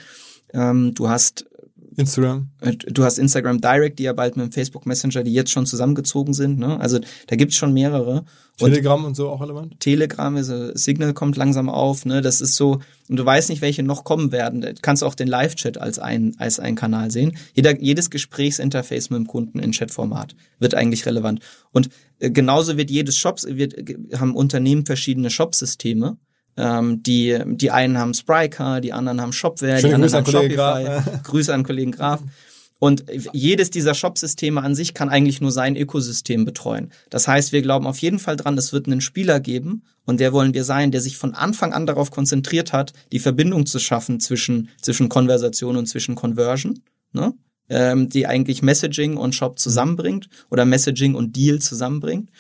Ähm, du hast Instagram. Äh, du hast Instagram Direct, die ja bald mit dem Facebook Messenger, die jetzt schon zusammengezogen sind. Ne? Also da gibt's schon mehrere. Telegram und, so auch relevant? Telegram, also Signal kommt langsam auf. Ne? Das ist so, und du weißt nicht, welche noch kommen werden. Du kannst auch den Live-Chat als ein, als ein Kanal sehen. Jeder, jedes Gesprächsinterface mit dem Kunden in Chatformat wird eigentlich relevant. Und äh, genauso wird jedes Shops, wird, haben Unternehmen verschiedene Shop-Systeme. Ähm, die, die einen haben Spryker, die anderen haben Shopware, Schöne die anderen Grüße haben Shopify. Grüße an Kollegen Graf. Und jedes dieser Shop-Systeme an sich kann eigentlich nur sein Ökosystem betreuen. Das heißt, wir glauben auf jeden Fall dran, es wird einen Spieler geben und der wollen wir sein, der sich von Anfang an darauf konzentriert hat, die Verbindung zu schaffen zwischen, zwischen Konversation und zwischen Conversion, ne? ähm, die eigentlich Messaging und Shop zusammenbringt oder Messaging und Deal zusammenbringt.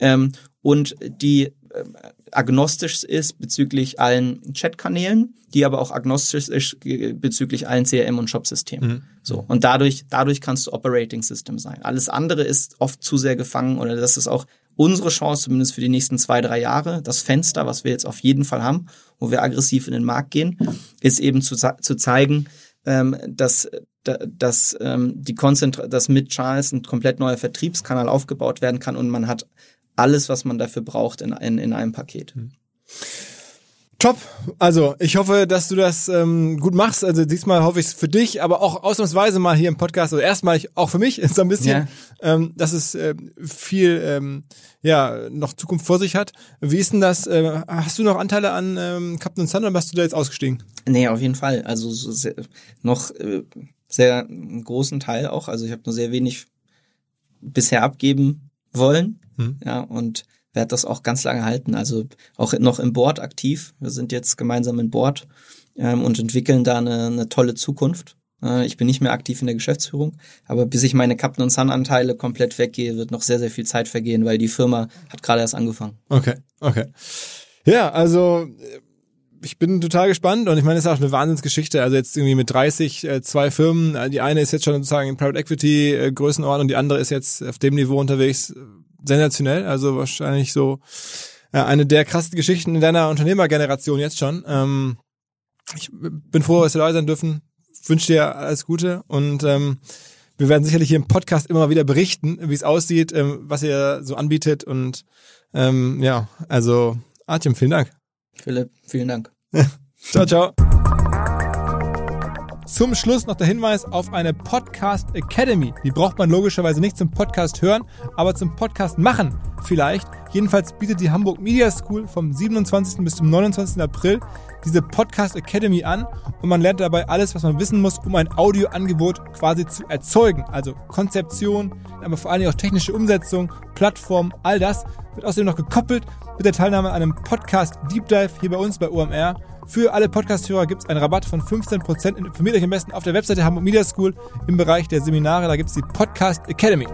Ähm, und die äh, agnostisch ist bezüglich allen Chatkanälen, die aber auch agnostisch ist bezüglich allen CRM und Shop-Systemen. Mhm. So. Und dadurch, dadurch kannst du Operating System sein. Alles andere ist oft zu sehr gefangen oder das ist auch unsere Chance, zumindest für die nächsten zwei, drei Jahre. Das Fenster, was wir jetzt auf jeden Fall haben, wo wir aggressiv in den Markt gehen, ist eben zu, zu zeigen, ähm, dass dass ähm, die Konzentra dass mit Charles ein komplett neuer Vertriebskanal aufgebaut werden kann und man hat alles, was man dafür braucht, in, in, in einem Paket. Mhm. Top. Also ich hoffe, dass du das ähm, gut machst. Also diesmal hoffe ich es für dich, aber auch ausnahmsweise mal hier im Podcast. Also erstmal auch für mich so ein bisschen, ja. ähm, dass es äh, viel ähm, ja noch Zukunft vor sich hat. Wie ist denn das? Äh, hast du noch Anteile an ähm, Captain Sun oder bist du da jetzt ausgestiegen? Nee, auf jeden Fall. Also so sehr, noch äh, sehr großen Teil auch. Also ich habe nur sehr wenig bisher abgeben wollen. Hm. Ja, und werde das auch ganz lange halten. Also auch noch im Board aktiv. Wir sind jetzt gemeinsam im Board ähm, und entwickeln da eine, eine tolle Zukunft. Äh, ich bin nicht mehr aktiv in der Geschäftsführung, aber bis ich meine Captain Sun Anteile komplett weggehe, wird noch sehr, sehr viel Zeit vergehen, weil die Firma hat gerade erst angefangen. Okay, okay. Ja, also ich bin total gespannt und ich meine, es ist auch eine Wahnsinnsgeschichte. Also jetzt irgendwie mit 30 äh, zwei Firmen. Äh, die eine ist jetzt schon sozusagen in Private Equity äh, Größenordnung und die andere ist jetzt auf dem Niveau unterwegs. Sensationell. Also wahrscheinlich so äh, eine der krassen Geschichten in deiner Unternehmergeneration jetzt schon. Ähm, ich bin froh, dass wir dabei sein dürfen. Wünsche dir alles Gute und ähm, wir werden sicherlich hier im Podcast immer wieder berichten, wie es aussieht, ähm, was ihr so anbietet und ähm, ja, also Artem, vielen Dank. Philipp, vielen Dank. Ciao, ciao. Zum Schluss noch der Hinweis auf eine Podcast Academy. Die braucht man logischerweise nicht zum Podcast hören, aber zum Podcast machen vielleicht. Jedenfalls bietet die Hamburg Media School vom 27. bis zum 29. April diese Podcast Academy an und man lernt dabei alles, was man wissen muss, um ein Audioangebot quasi zu erzeugen. Also Konzeption, aber vor allem auch technische Umsetzung, Plattform, all das wird außerdem noch gekoppelt mit der Teilnahme an einem Podcast Deep Dive hier bei uns bei OMR. Für alle Podcast-Hörer gibt es einen Rabatt von 15%. Informiert euch am besten auf der Webseite Hamburg Media School im Bereich der Seminare. Da gibt es die Podcast Academy.